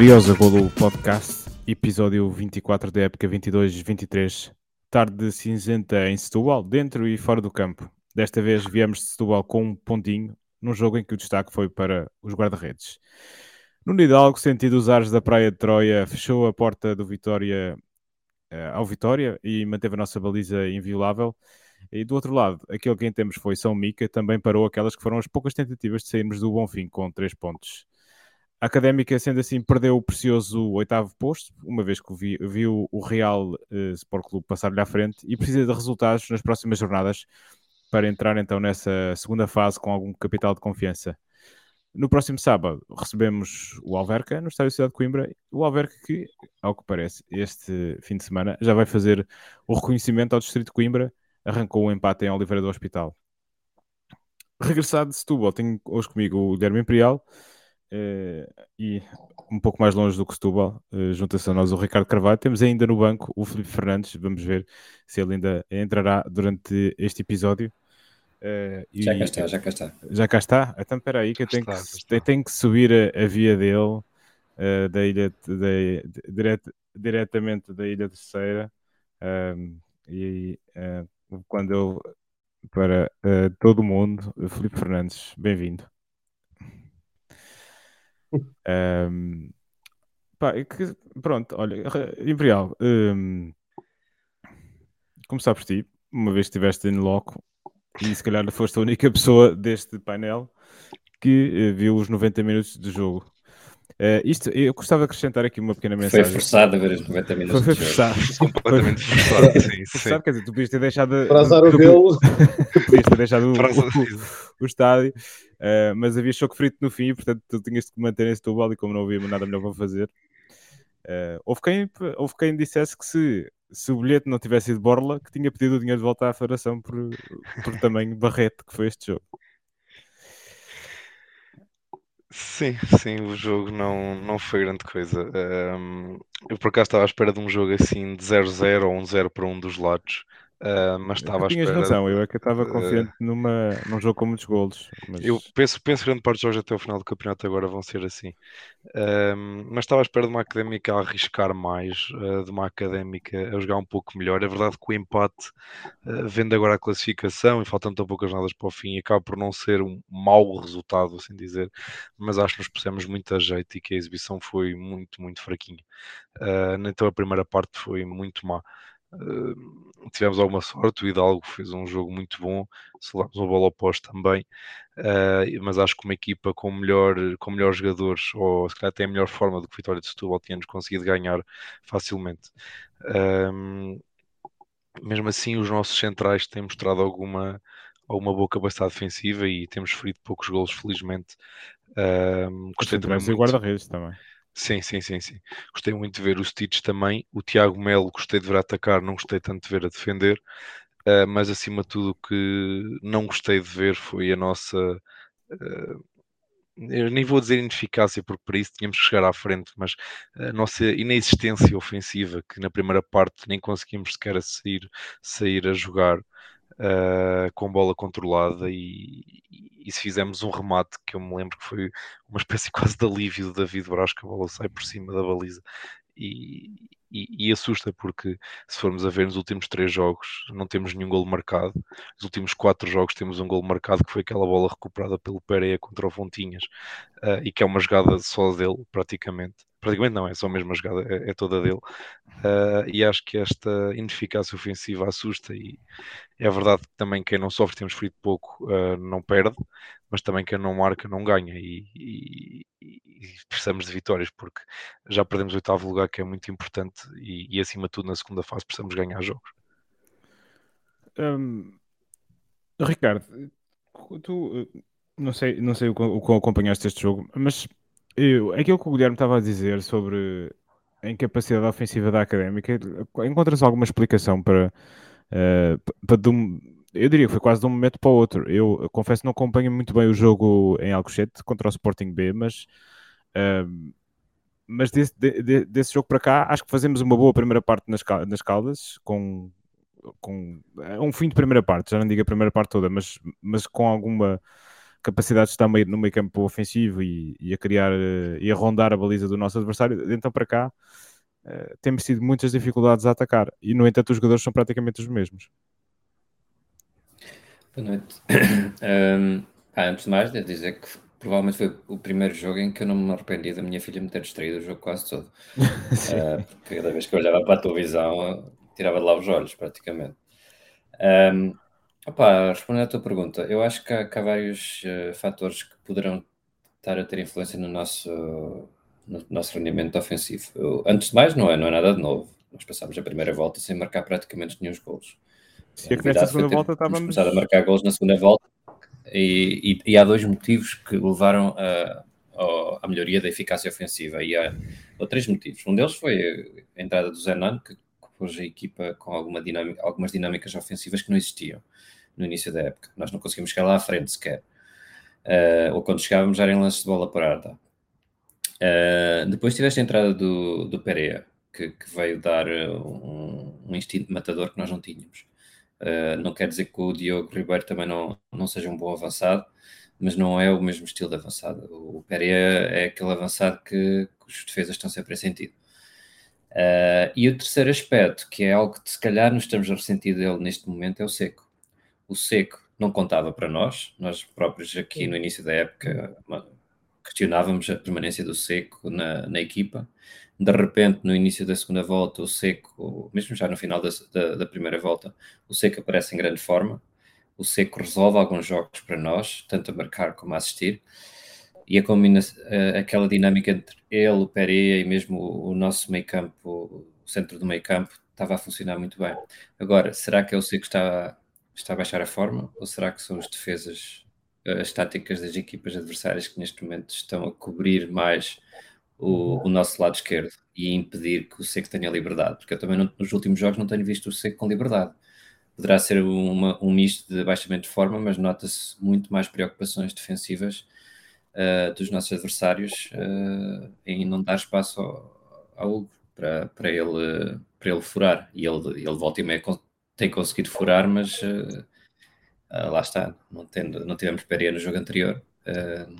Briosa Golo Podcast, episódio 24 da época 22-23. Tarde cinzenta em Setúbal, dentro e fora do campo. Desta vez viemos de Setúbal com um pontinho, num jogo em que o destaque foi para os guarda-redes. No Hidalgo, sentido os ares da Praia de Troia, fechou a porta do Vitória uh, ao Vitória e manteve a nossa baliza inviolável. E do outro lado, aquele que temos foi São Mica, também parou aquelas que foram as poucas tentativas de sairmos do Bonfim com três pontos. A Académica, sendo assim, perdeu o precioso oitavo posto, uma vez que viu, o Real uh, Sport Clube passar-lhe à frente e precisa de resultados nas próximas jornadas para entrar então nessa segunda fase com algum capital de confiança. No próximo sábado recebemos o Alverca no Estádio Cidade de Coimbra. O Alverca que, ao que parece, este fim de semana já vai fazer o reconhecimento ao Distrito de Coimbra. Arrancou o um empate em Oliveira do Hospital. Regressado de Setúbal, tenho hoje comigo o Guilherme Imperial. Uh, e um pouco mais longe do que Setúbal, uh, junta-se a nós o Ricardo Carvalho. Temos ainda no banco o Felipe Fernandes, vamos ver se ele ainda entrará durante este episódio. Uh, já cá está, já cá está. Já cá está? Então espera aí que eu tenho, está, que, eu tenho que subir a, a via dele uh, da ilha de, de, diret, diretamente da Ilha Terceira um, e uh, quando eu para todo o mundo, Felipe Fernandes, bem-vindo. Um, pá, que, pronto, olha, Imperial, um, começar por ti, uma vez que estiveste em loco, e se calhar foste a única pessoa deste painel que uh, viu os 90 minutos do jogo. Uh, isto, eu gostava de acrescentar aqui uma pequena mensagem. Foi forçado a ver os 90 minutos. Foi, foi forçado. Completamente forçado. sim, sim. quer dizer, tu podias ter deixado. Para azar o gelo. podias ter deixado o, o, o, estádio, uh, mas havia choque frito no fim, portanto tu tinhas de manter esse tubal e como não havia nada melhor para fazer. Uh, houve, quem, houve quem dissesse que se se o bilhete não tivesse sido Borla, que tinha pedido o dinheiro de volta à federação por, por tamanho barrete que foi este jogo. Sim, sim, o jogo não, não foi grande coisa. Um, eu por acaso estava à espera de um jogo assim de 0-0 ou um 0 para um dos lados. Uh, mas estava à espera. razão, eu é que estava confiante uh, numa, num jogo com muitos golos. Mas... Eu penso, penso que grande parte dos jogos até o final do campeonato agora vão ser assim. Uh, mas estava à espera de uma académica a arriscar mais, de uma académica a jogar um pouco melhor. É verdade que o empate, vendo agora a classificação e faltando tão poucas nadas para o fim, acaba por não ser um mau resultado, assim dizer. Mas acho que nos pusemos muito a jeito e que a exibição foi muito, muito fraquinha. então a primeira parte foi muito má. Uh, tivemos alguma sorte, o Hidalgo fez um jogo muito bom, selamos uma bola oposta também, uh, mas acho que uma equipa com melhor, com melhores jogadores, ou se calhar tem a melhor forma do que o Vitória de Setúbal, tínhamos conseguido ganhar facilmente. Uh, mesmo assim, os nossos centrais têm mostrado alguma, alguma boa capacidade defensiva e temos ferido poucos golos, felizmente. Uh, gostei também muito. guarda-redes também. Sim, sim, sim, sim. Gostei muito de ver o Stitch também. O Tiago Melo gostei de ver atacar, não gostei tanto de ver a defender. Uh, mas acima de tudo o que não gostei de ver foi a nossa. Uh, eu nem vou dizer ineficácia, porque para isso tínhamos que chegar à frente, mas a nossa inexistência ofensiva, que na primeira parte nem conseguimos sequer sair, sair a jogar uh, com bola controlada e, e, se fizemos um remate que eu me lembro que foi uma espécie quase de alívio do David Braz que a bola sai por cima da baliza e, e, e, assusta porque se formos a ver nos últimos três jogos não temos nenhum gol marcado. Nos últimos quatro jogos temos um gol marcado que foi aquela bola recuperada pelo Pereira contra o Fontinhas uh, e que é uma jogada só dele praticamente praticamente não, é só a mesma jogada, é, é toda dele. Uh, e acho que esta ineficácia ofensiva assusta. E é verdade que também quem não sofre, temos ferido pouco, uh, não perde, mas também quem não marca, não ganha. E, e, e, precisamos de vitórias, porque já perdemos o oitavo lugar, que é muito importante, e, e acima de tudo, na segunda fase, precisamos ganhar jogos. Ricardo, tu não sei, não sei o quão acompanhaste este jogo, mas eu, aquilo que o Guilherme estava a dizer sobre a incapacidade ofensiva da académica, encontras alguma explicação para, uh, para de um, eu diria que foi quase de um momento para o outro. Eu, eu confesso não acompanho muito bem o jogo em Alcochete contra o Sporting B, mas, uh, mas desse, de, desse jogo para cá acho que fazemos uma boa primeira parte nas, nas Caldas, com, com um fim de primeira parte, já não digo a primeira parte toda, mas, mas com alguma capacidade de estar no meio campo ofensivo e, e, a criar e a rondar a baliza do nosso adversário, então para cá uh, temos tido muitas dificuldades a atacar e no entanto os jogadores são praticamente os mesmos. Boa noite. um, antes de mais, devo dizer que provavelmente foi o primeiro jogo em que eu não me arrependi da minha filha me ter distraído o jogo quase todo. uh, cada vez que eu olhava para a televisão, tirava de lá os olhos, praticamente. Um, opa, respondendo à tua pergunta, eu acho que há, que há vários uh, fatores que poderão estar a ter influência no nosso, no nosso rendimento ofensivo. Eu, antes de mais, não é, não é nada de novo. Nós passámos a primeira volta sem marcar praticamente nenhum golos. Se é que nesta segunda volta estávamos... começado a marcar golos na segunda volta e, e, e há dois motivos que levaram a, a, melhoria da eficácia ofensiva e há, há três motivos. Um deles foi a entrada do Zenan, que pôs a equipa com alguma dinâmica, algumas dinâmicas ofensivas que não existiam no início da época. Nós não conseguimos chegar lá à frente sequer. Uh, ou quando chegávamos já em lances de bola parada. Uh, depois tiveste a entrada do, do Pereira, que, que veio dar um, um, instinto matador que nós não tínhamos. Uh, não quer dizer que o Diogo Ribeiro também não, não seja um bom avançado, mas não é o mesmo estilo de avançado. O Pereira é aquele avançado que, que os defesas estão sempre a sentir. Uh, e o terceiro aspecto, que é algo que se calhar nos estamos a ressentir dele neste momento, é o seco. O seco não contava para nós, nós próprios aqui no início da época questionávamos a permanência do seco na, na equipa. De repente, no início da segunda volta, o seco, mesmo já no final da, da, da primeira volta, o seco aparece em grande forma. O seco resolve alguns jogos para nós, tanto a marcar como a assistir e a combinação, aquela dinâmica entre ele, o Pereira e mesmo o, nosso meio campo, o centro do meio campo, estava a funcionar muito bem. Agora, será que é o Seco que está, está a baixar a forma ou será que são as defesas, as táticas das equipas adversárias que neste momento estão a cobrir mais o, o nosso lado esquerdo e impedir que o Seco tenha liberdade? Porque eu também não, nos últimos jogos não tenho visto o Seco com liberdade. Poderá ser uma, um misto de abaixamento de forma, mas nota-se muito mais preocupações defensivas uh, dos nossos adversários uh, em não dar espaço ao, ao Hugo para, para, ele, para ele furar. E ele, ele volta e meia tem conseguido furar, mas uh, lá está, não, tendo, não tivemos Pereira no jogo anterior,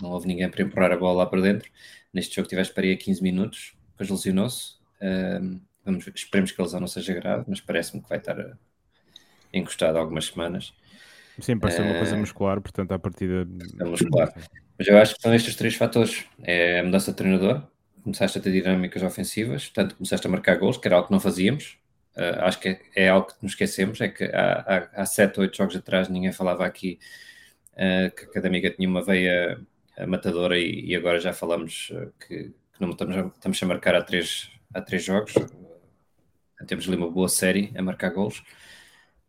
não houve ninguém para empurrar a bola lá para dentro. Neste jogo tiveste Pereira 15 minutos, depois lesionou-se. vamos, esperemos que a lesão não seja grave, mas parece-me que vai estar encostado algumas semanas. Sim, parece ser uma coisa muscular, portanto, à partida. É muscular. Mas eu acho que são estes três fatores. É a mudança de treinador, começaste a ter dinâmicas ofensivas, portanto começaste a marcar gols, que era algo que não fazíamos. Uh, acho que é, é, algo que nos esquecemos, é que há, há, há sete, oito jogos atrás ninguém falava aqui uh, que a Académica tinha uma veia matadora e, e agora já falamos que, que, não estamos a, estamos a marcar há três, há três jogos. temos ali uma boa série a marcar gols.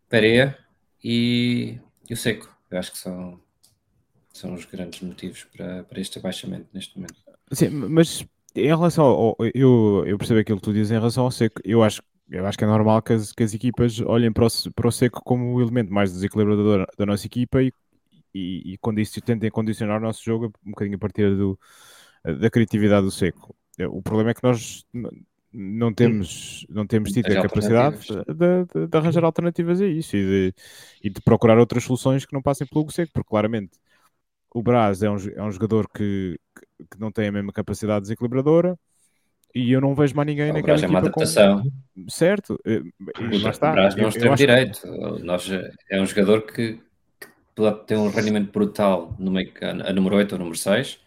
Pereira e, e o Seco, eu acho que são são os grandes motivos para, para este abaixamento neste momento. Sim, mas em relação ao. Eu, eu percebo aquilo que tu dizes em relação ao seco. Eu acho, eu acho que é normal que as, que as equipas olhem para o, para o seco como o elemento mais desequilibrador da nossa equipa e, e, e condici, tentem condicionar o nosso jogo um bocadinho a partir do, da criatividade do seco. O problema é que nós não temos, não temos tido a capacidade de, de, de, arranjar alternativas a isso e de, e de procurar outras soluções que não passem pelo seco, porque claramente o Braz é um, é um jogador que, que não tem a mesma capacidade desequilibradora e eu não vejo mais ninguém o naquela Braz é uma adaptação. Com... Certo. E, o, está. Braz não é um extremo direito. Que... Nós, é um jogador que, que tem um rendimento brutal no meio, a número 8 ou número 6,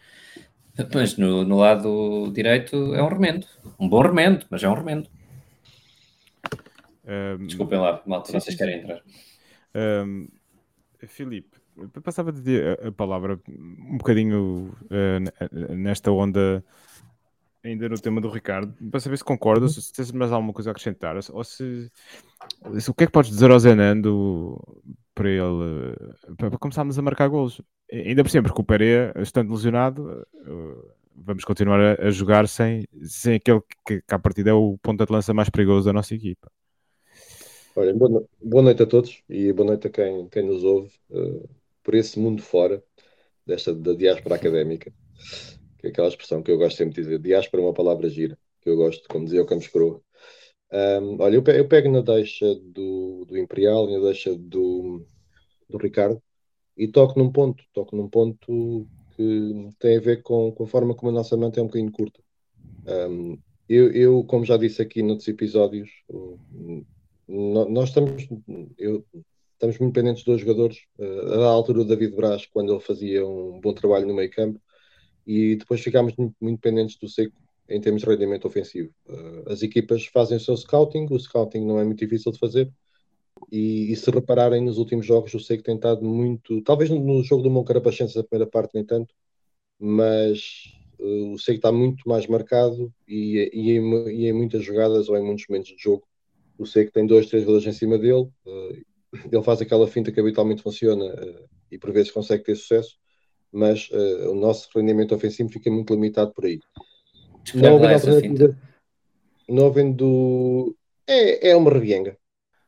mas no, no lado direito é um remendo. Um bom remendo, mas é um remendo. Um... Desculpem lá, malta, sim, vocês querem entrar. Um... Filipe, passava de a, a palavra um bocadinho uh, nesta onda, ainda no tema do Ricardo, para saber se concordas, se tens mais alguma coisa a acrescentar, ou se, se o que é que podes dizer ao Zenando para ele, para começarmos a marcar golos. Ainda por sempre, porque o Pereira, estando lesionado, uh, vamos continuar a, jogar sem, sem aquele que, que à partida é o ponto de lança mais perigoso da nossa equipa. Olha, boa noite a todos e boa noite a quem, quem nos ouve. Uh por esse mundo fora desta da diáspora académica, que é aquela expressão que eu gosto sempre de dizer. Diáspora é uma palavra gira, que eu gosto, como dizia o Campos Coroa. Um, olha, eu pego, eu pego, na deixa do, do Imperial e na deixa do, do Ricardo. E toco num ponto, toco num ponto que tem a ver com, com a forma como a nossa manta é um bocadinho curta. Um, eu, eu, como já disse aqui noutros episódios, nós estamos, eu, estamos muito pendentes dos jogadores. Uh, à altura do David Braz, quando ele fazia um bom trabalho no meio campo, e depois ficámos muito, muito pendentes do Seco em termos de rendimento ofensivo. Uh, as equipas fazem o seu scouting, o scouting não é muito difícil de fazer, e, e se repararem nos últimos jogos, o Seco tem estado muito, talvez no jogo do Moncarapachense, a primeira parte nem tanto, mas uh, o Seco está muito mais marcado e, e, em, e, em, muitas jogadas ou em muitos momentos de jogo, o Seco tem dois, três jogadores em cima dele, uh, ele faz aquela finta que habitualmente funciona e por vezes consegue ter sucesso, mas o nosso rendimento ofensivo fica muito limitado por aí. Não havendo alternativa. Não havendo. É, é uma revienga.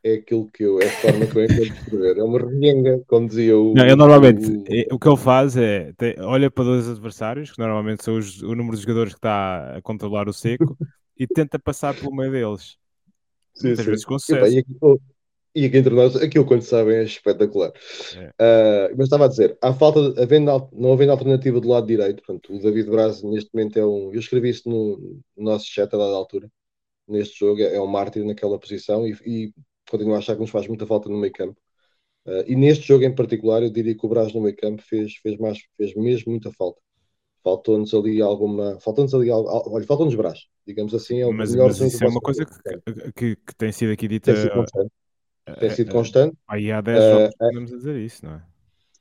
É aquilo que eu. É a forma que eu entendo escrever. É uma revienga, como dizia o. Não, eu normalmente. O, é, o que ele faz é. Tem, olha para dois adversários, que normalmente são os, o número de jogadores que está a controlar o seco, e tenta passar pelo meio deles. Sim, Muitas sim. vezes com sucesso. E, aqui entre nós, aquilo quando sabem é espetacular. É. Uh, mas estava a dizer, há falta, havendo, não havendo alternativa do lado direito, portanto, o David Braz neste momento é um. Eu escrevi isso no, no nosso chat a dada altura, neste jogo, é, é um mártir naquela posição e, e continuo a achar que nos faz muita falta no meio campo. Uh, e neste jogo em particular, eu diria que o Braz no meio campo fez, fez, mais, fez mesmo muita falta. Faltou-nos ali alguma. Faltou-nos ali algo. Olha, faltou-nos Braz, digamos assim. É mas, mas isso é uma coisa que, que, que, tem sido aqui dita. Tem sido tem sido constante. Aí há 10 jogos uh, podemos dizer isso, não é?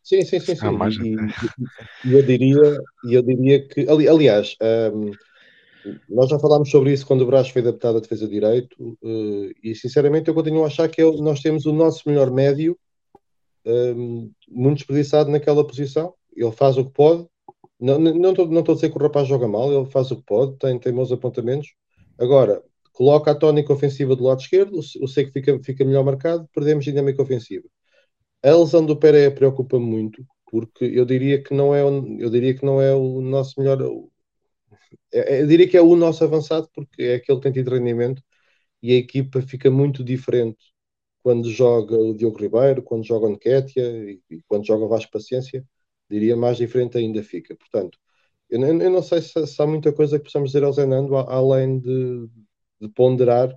Sim, sim, sim. sim. Ah, e, e, eu diria, eu diria que, ali, aliás, um, nós já falámos sobre isso quando o Brás foi adaptado à defesa de direito uh, e sinceramente eu continuo a achar que eu, nós temos o nosso melhor médio um, muito desperdiçado naquela posição. Ele faz o que pode. Não estou não, não, não a dizer que o rapaz joga mal, ele faz o que pode, tem, tem bons apontamentos. Agora, coloca a tónica ofensiva do lado esquerdo, o Seco fica, fica melhor marcado, perdemos dinâmica ofensiva. A lesão do Pereira preocupa-me muito, porque eu diria que não é eu diria que não é o nosso melhor. É, é, eu diria que é o nosso avançado, porque é aquele que tem tido rendimento e a equipa fica muito diferente quando joga o Diogo Ribeiro, quando joga o Nketiah e, e quando joga o Vasco Paciência, diria mais diferente ainda fica. Portanto, eu, eu não sei se, se, há muita coisa que possamos dizer ao Zenando, além de, de ponderar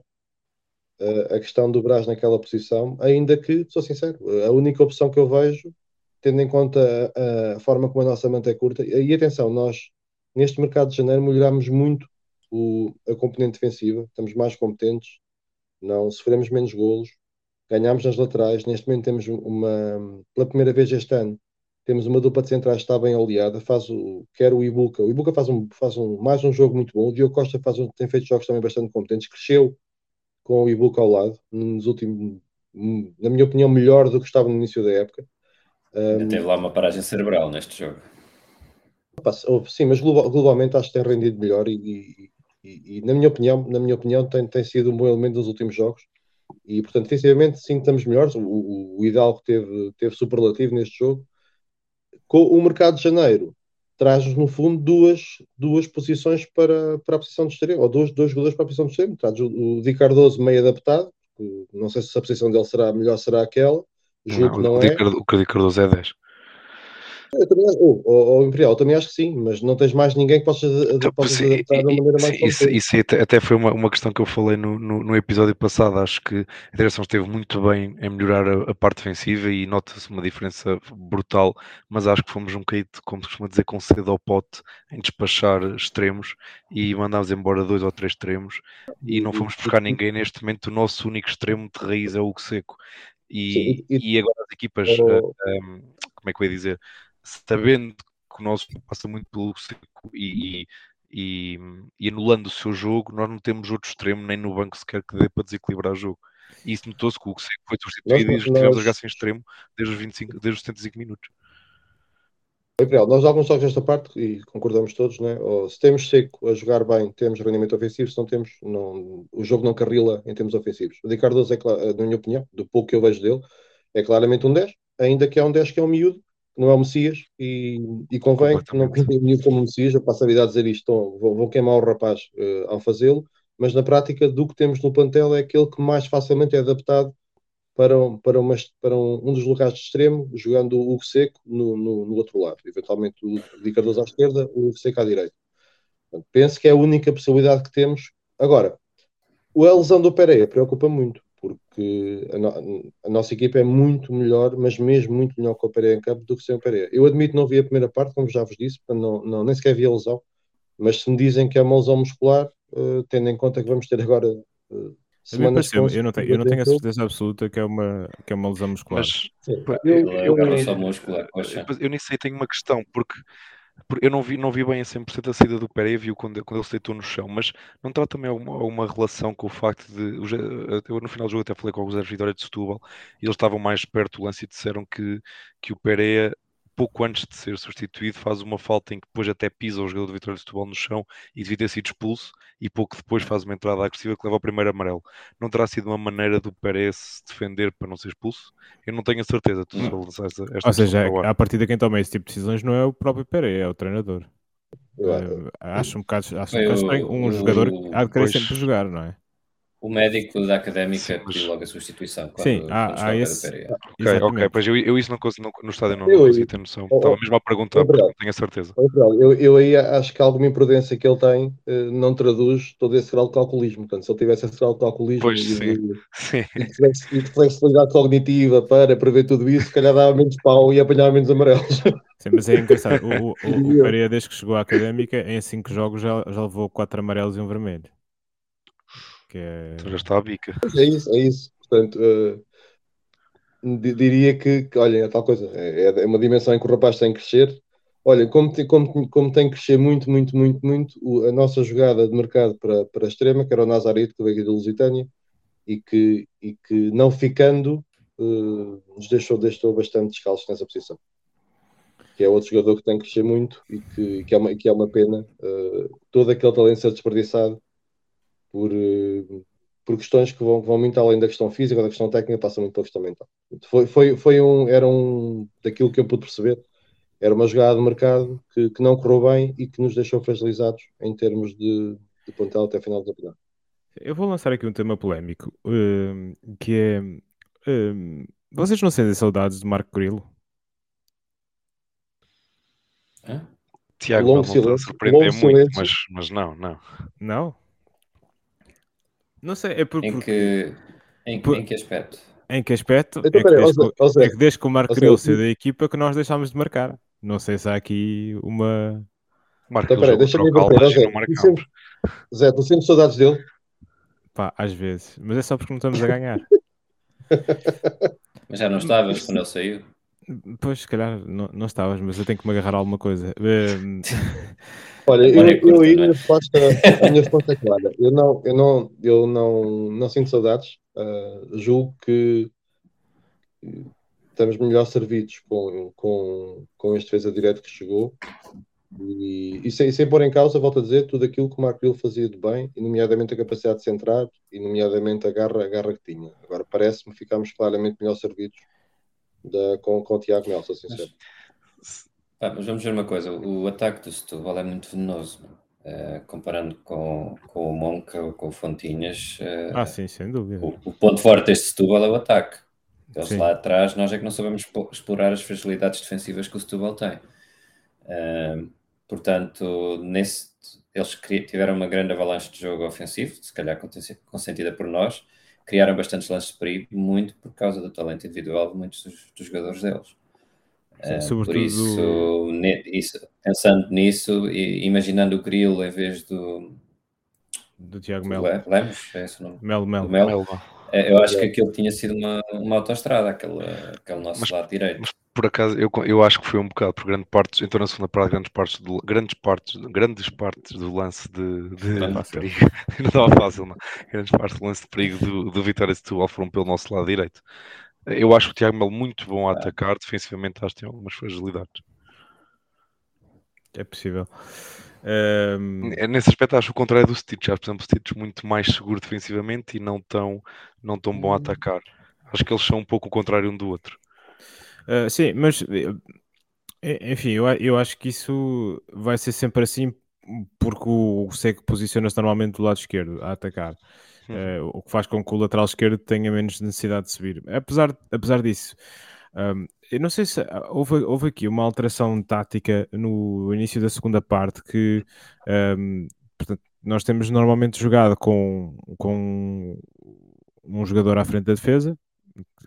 uh, a questão do Brás naquela posição, ainda que, sou sincero, a única opção que eu vejo, tendo em conta a, a forma como a nossa manta é curta, e atenção, nós neste mercado de janeiro melhoramos muito o, a componente defensiva, estamos mais competentes, não sofremos menos golos, ganhámos nas laterais, neste momento temos uma, pela primeira vez este ano, temos uma dupla de centrais que está bem oleada, faz o, quer o Ibuka, o Ibuka faz, um, faz um, mais um jogo muito bom, o Diogo Costa faz um, tem feito jogos também bastante competentes, cresceu com o Ibuka ao lado, nos últimos, na minha opinião, melhor do que estava no início da época. Um, teve lá uma paragem cerebral neste jogo. Sim, mas globalmente acho que tem rendido melhor e, e, e, na minha opinião, na minha opinião tem, tem sido um bom elemento nos últimos jogos. E portanto defensivamente sim estamos melhores, o, o, o Hidalgo teve, teve superlativo neste jogo com o mercado de janeiro traz no fundo duas, duas posições para, para a posição de extremo, ou dois, dois jogadores para a posição de extremo. Traz o, o Di Cardoso meio adaptado, não sei se a posição dele será melhor será aquela, julgo não, que não é. O Di Cardoso é 10. Eu também, ou, ou, Imperial, também acho que sim, mas não tens mais ninguém que possa então, possas adaptar de uma maneira mais Isso, isso até foi uma, uma questão que eu falei no, no, no, episódio passado. Acho que a direção esteve muito bem em melhorar a, a parte defensiva e nota-se uma diferença brutal, mas acho que fomos um bocadinho, como se costuma dizer, com cedo ao pote em despachar extremos e mandámos embora dois ou três extremos e não fomos buscar ninguém. Neste momento, o nosso único extremo de raiz é o Seco. E, e, agora as equipas, oh. uh, um, como é que eu ia dizer? Sabendo que o nosso passa muito pelo seco e, e, e, anulando o seu jogo, nós não temos outro extremo nem no banco sequer que dê para desequilibrar o jogo. E isso notou-se que o seco foi substituído nós, e estivemos a jogar sem extremo desde os, 25, desde os 75 minutos. Gabriel, nós alguns jogos desta parte e concordamos todos, né? Ou, se temos seco a jogar bem, temos rendimento ofensivo, se não temos, não, o jogo não carrila em termos ofensivos. O Di Cardoso, é, na minha opinião, do pouco que eu vejo dele, é claramente um 10, ainda que é um 10 que é um miúdo, não é o Messias e, e convém que não pintem como o Messias, eu passo a vida a dizer isto, então, vão, vão queimar o rapaz uh, ao fazê-lo, mas na prática do que temos no plantel é aquele que mais facilmente é adaptado para, para, uma, para um, um, dos lugares de extremo, jogando o Hugo Seco no, no, no, outro lado. Eventualmente o Di Cardoso à esquerda, o Hugo Seco à direita. Portanto, penso que é a única possibilidade que temos. Agora, a lesão do Pereira preocupa muito, porque a, no, a, nossa equipa é muito melhor, mas mesmo muito melhor com o Pereira em campo do que sem o Pereira. Eu admito que não vi a primeira parte, como já vos disse, não, não, nem sequer vi a lesão, mas se me dizem que é uma lesão muscular, uh, tendo em conta que vamos ter agora uh, semanas eu, eu, não tenho, eu não tenho a certeza absoluta que é uma, que é uma lesão muscular. Mas, eu, eu, eu, muscular, eu nem sei, tenho uma questão, porque eu não vi, não vi bem a 100% a saída do Pereira, viu quando, quando ele se deitou no chão, mas não terá também alguma, alguma relação com o facto de. Eu no final do jogo até falei com alguns Vitória de Setúbal e eles estavam mais perto do lance e disseram que, que o Pereira pouco antes de ser substituído, faz uma falta em que depois até pisa o jogador do Vitória de Setúbal no chão e devia ter sido expulso, e pouco depois faz uma entrada agressiva que leva ao primeiro amarelo. Não terá sido uma maneira do Pérez defender para não ser expulso? Eu não tenho a certeza. Tu hum. esta Ou seja, a partir de quem toma esse tipo de decisões não é o próprio Pérez, é o treinador. Uh, acho um bocado, acho um, bocado estranho. Um jogador há de querer sempre jogar, não é? O médico da académica sim, pediu logo a substituição. Quando, sim, há, há esse. Ok, ok, pois eu, eu isso não consigo, no estádio não, não consegui ter noção. Oh, Estava mesmo a perguntar, porque não tenho a certeza. Eu, eu aí acho que alguma imprudência que ele tem uh, não traduz todo esse grau de calculismo. Portanto, se ele tivesse esse grau de calculismo pois, e, sim. sim. e, de flexibilidade cognitiva para prever tudo isso, se calhar dava menos pau e apanhava menos amarelos. Sim, mas é engraçado. O, o, o, o Pereira, desde que chegou à académica, em cinco jogos já, já levou quatro amarelos e um vermelho que é... Já está a bica. É isso, é isso. Portanto, uh, diria que, que, olha, é tal coisa, é, é, uma dimensão em que o rapaz tem que crescer. Olha, como, tem, como, como tem que crescer muito, muito, muito, muito, o, a nossa jogada de mercado para, para a extrema, que era o Nazarito, que veio aqui da Lusitânia, e que, e que não ficando, uh, nos deixou, deixou bastante descalços nessa posição. Que é outro jogador que tem que crescer muito e que, que, é, uma, que é uma pena uh, todo aquele talento ser desperdiçado por, eh, por questões que vão, vão muito além da questão física, da questão técnica, passa muito pela questão mental. Foi, foi, foi um, era um, daquilo que eu pude perceber, era uma jogada de mercado que, que não correu bem e que nos deixou fragilizados em termos de, de plantel até a final do campeonato. Eu vou lançar aqui um tema polémico, uh, que é uh, vocês não sentem saudades de Marco Grilo? Tiago não a surpreender muito, mas, mas não, não. Não? Não sei, é porque. Em que, em, por, em que aspecto? Em que aspecto? Então, é, que desde, Zé, é que desde que o Marco queria ser da equipa que nós deixámos de marcar. Não sei se há aqui uma. Marco, então, peraí, deixa-me ver. Zé, Zé, tu sentes saudades dele? Pá, às vezes. Mas é só porque não estamos a ganhar. mas já não estavas quando ele saiu? Pois, se calhar não, não estavas, mas eu tenho que me agarrar a alguma coisa. Olha, eu, é eu aí a resposta, a minha resposta é clara. Eu não, eu não, eu não, não sinto saudades. Uh, julgo que estamos melhor servidos com, com, com este defesa direto que chegou. E, e, sem, sem pôr em causa, volto a dizer, tudo aquilo que o Marco Will fazia de bem, e nomeadamente a capacidade de centrar, e nomeadamente a garra, a garra que tinha. Agora parece-me que ficámos claramente melhor servidos da, com, com o Tiago Nelson, sincero. Mas vamos ver uma coisa, o ataque do Setúbal é muito venenoso, uh, comparando com, com o Monca ou com o Fontinhas. Uh, ah, sim, sem dúvida. O, o, ponto forte deste Setúbal é o ataque. Eles sim. lá atrás, nós é que não sabemos explorar as fragilidades defensivas que o Setúbal tem. Uh, portanto, nesse, eles tiveram uma grande avalanche de jogo ofensivo, se calhar consentida por nós, criaram bastantes lances de perigo, muito por causa do talento individual de muitos dos, dos jogadores deles. Sim, uh, por isso, isso, pensando nisso e imaginando o Grilo em vez do do Tiago Melo. Lemos, é esse o nome? Melo, Melo. Melo. Melo. É, eu acho que aquilo tinha sido uma, uma autoestrada, aquele, aquele nosso mas, lado direito. Mas por acaso, eu, eu acho que foi um bocado por grande parte, então na segunda parte, grandes partes do, grandes partes, grandes partes do lance de, de, não de perigo. não estava fácil, não. Grandes partes do lance de perigo do, do Vitória Setúbal foram pelo nosso lado direito. Eu acho o Tiago Melo muito bom a atacar, defensivamente acho que tem algumas fragilidades. É possível. Um... Nesse aspecto acho o contrário do Stitch. Acho, por exemplo, o Stitch muito mais seguro defensivamente e não tão, não tão bom a hum. atacar. Acho que eles são um pouco o contrário um do outro. Uh, sim, mas eh, enfim, eu, eu acho que isso vai ser sempre assim porque o, o Seco posiciona-se normalmente do lado esquerdo a atacar. Uh, o que faz com que o lateral esquerdo tenha menos necessidade de subir. Apesar, apesar disso, um, eu não sei se houve, houve aqui uma alteração tática no início da segunda parte que um, portanto, nós temos normalmente jogado com, com um jogador à frente da defesa,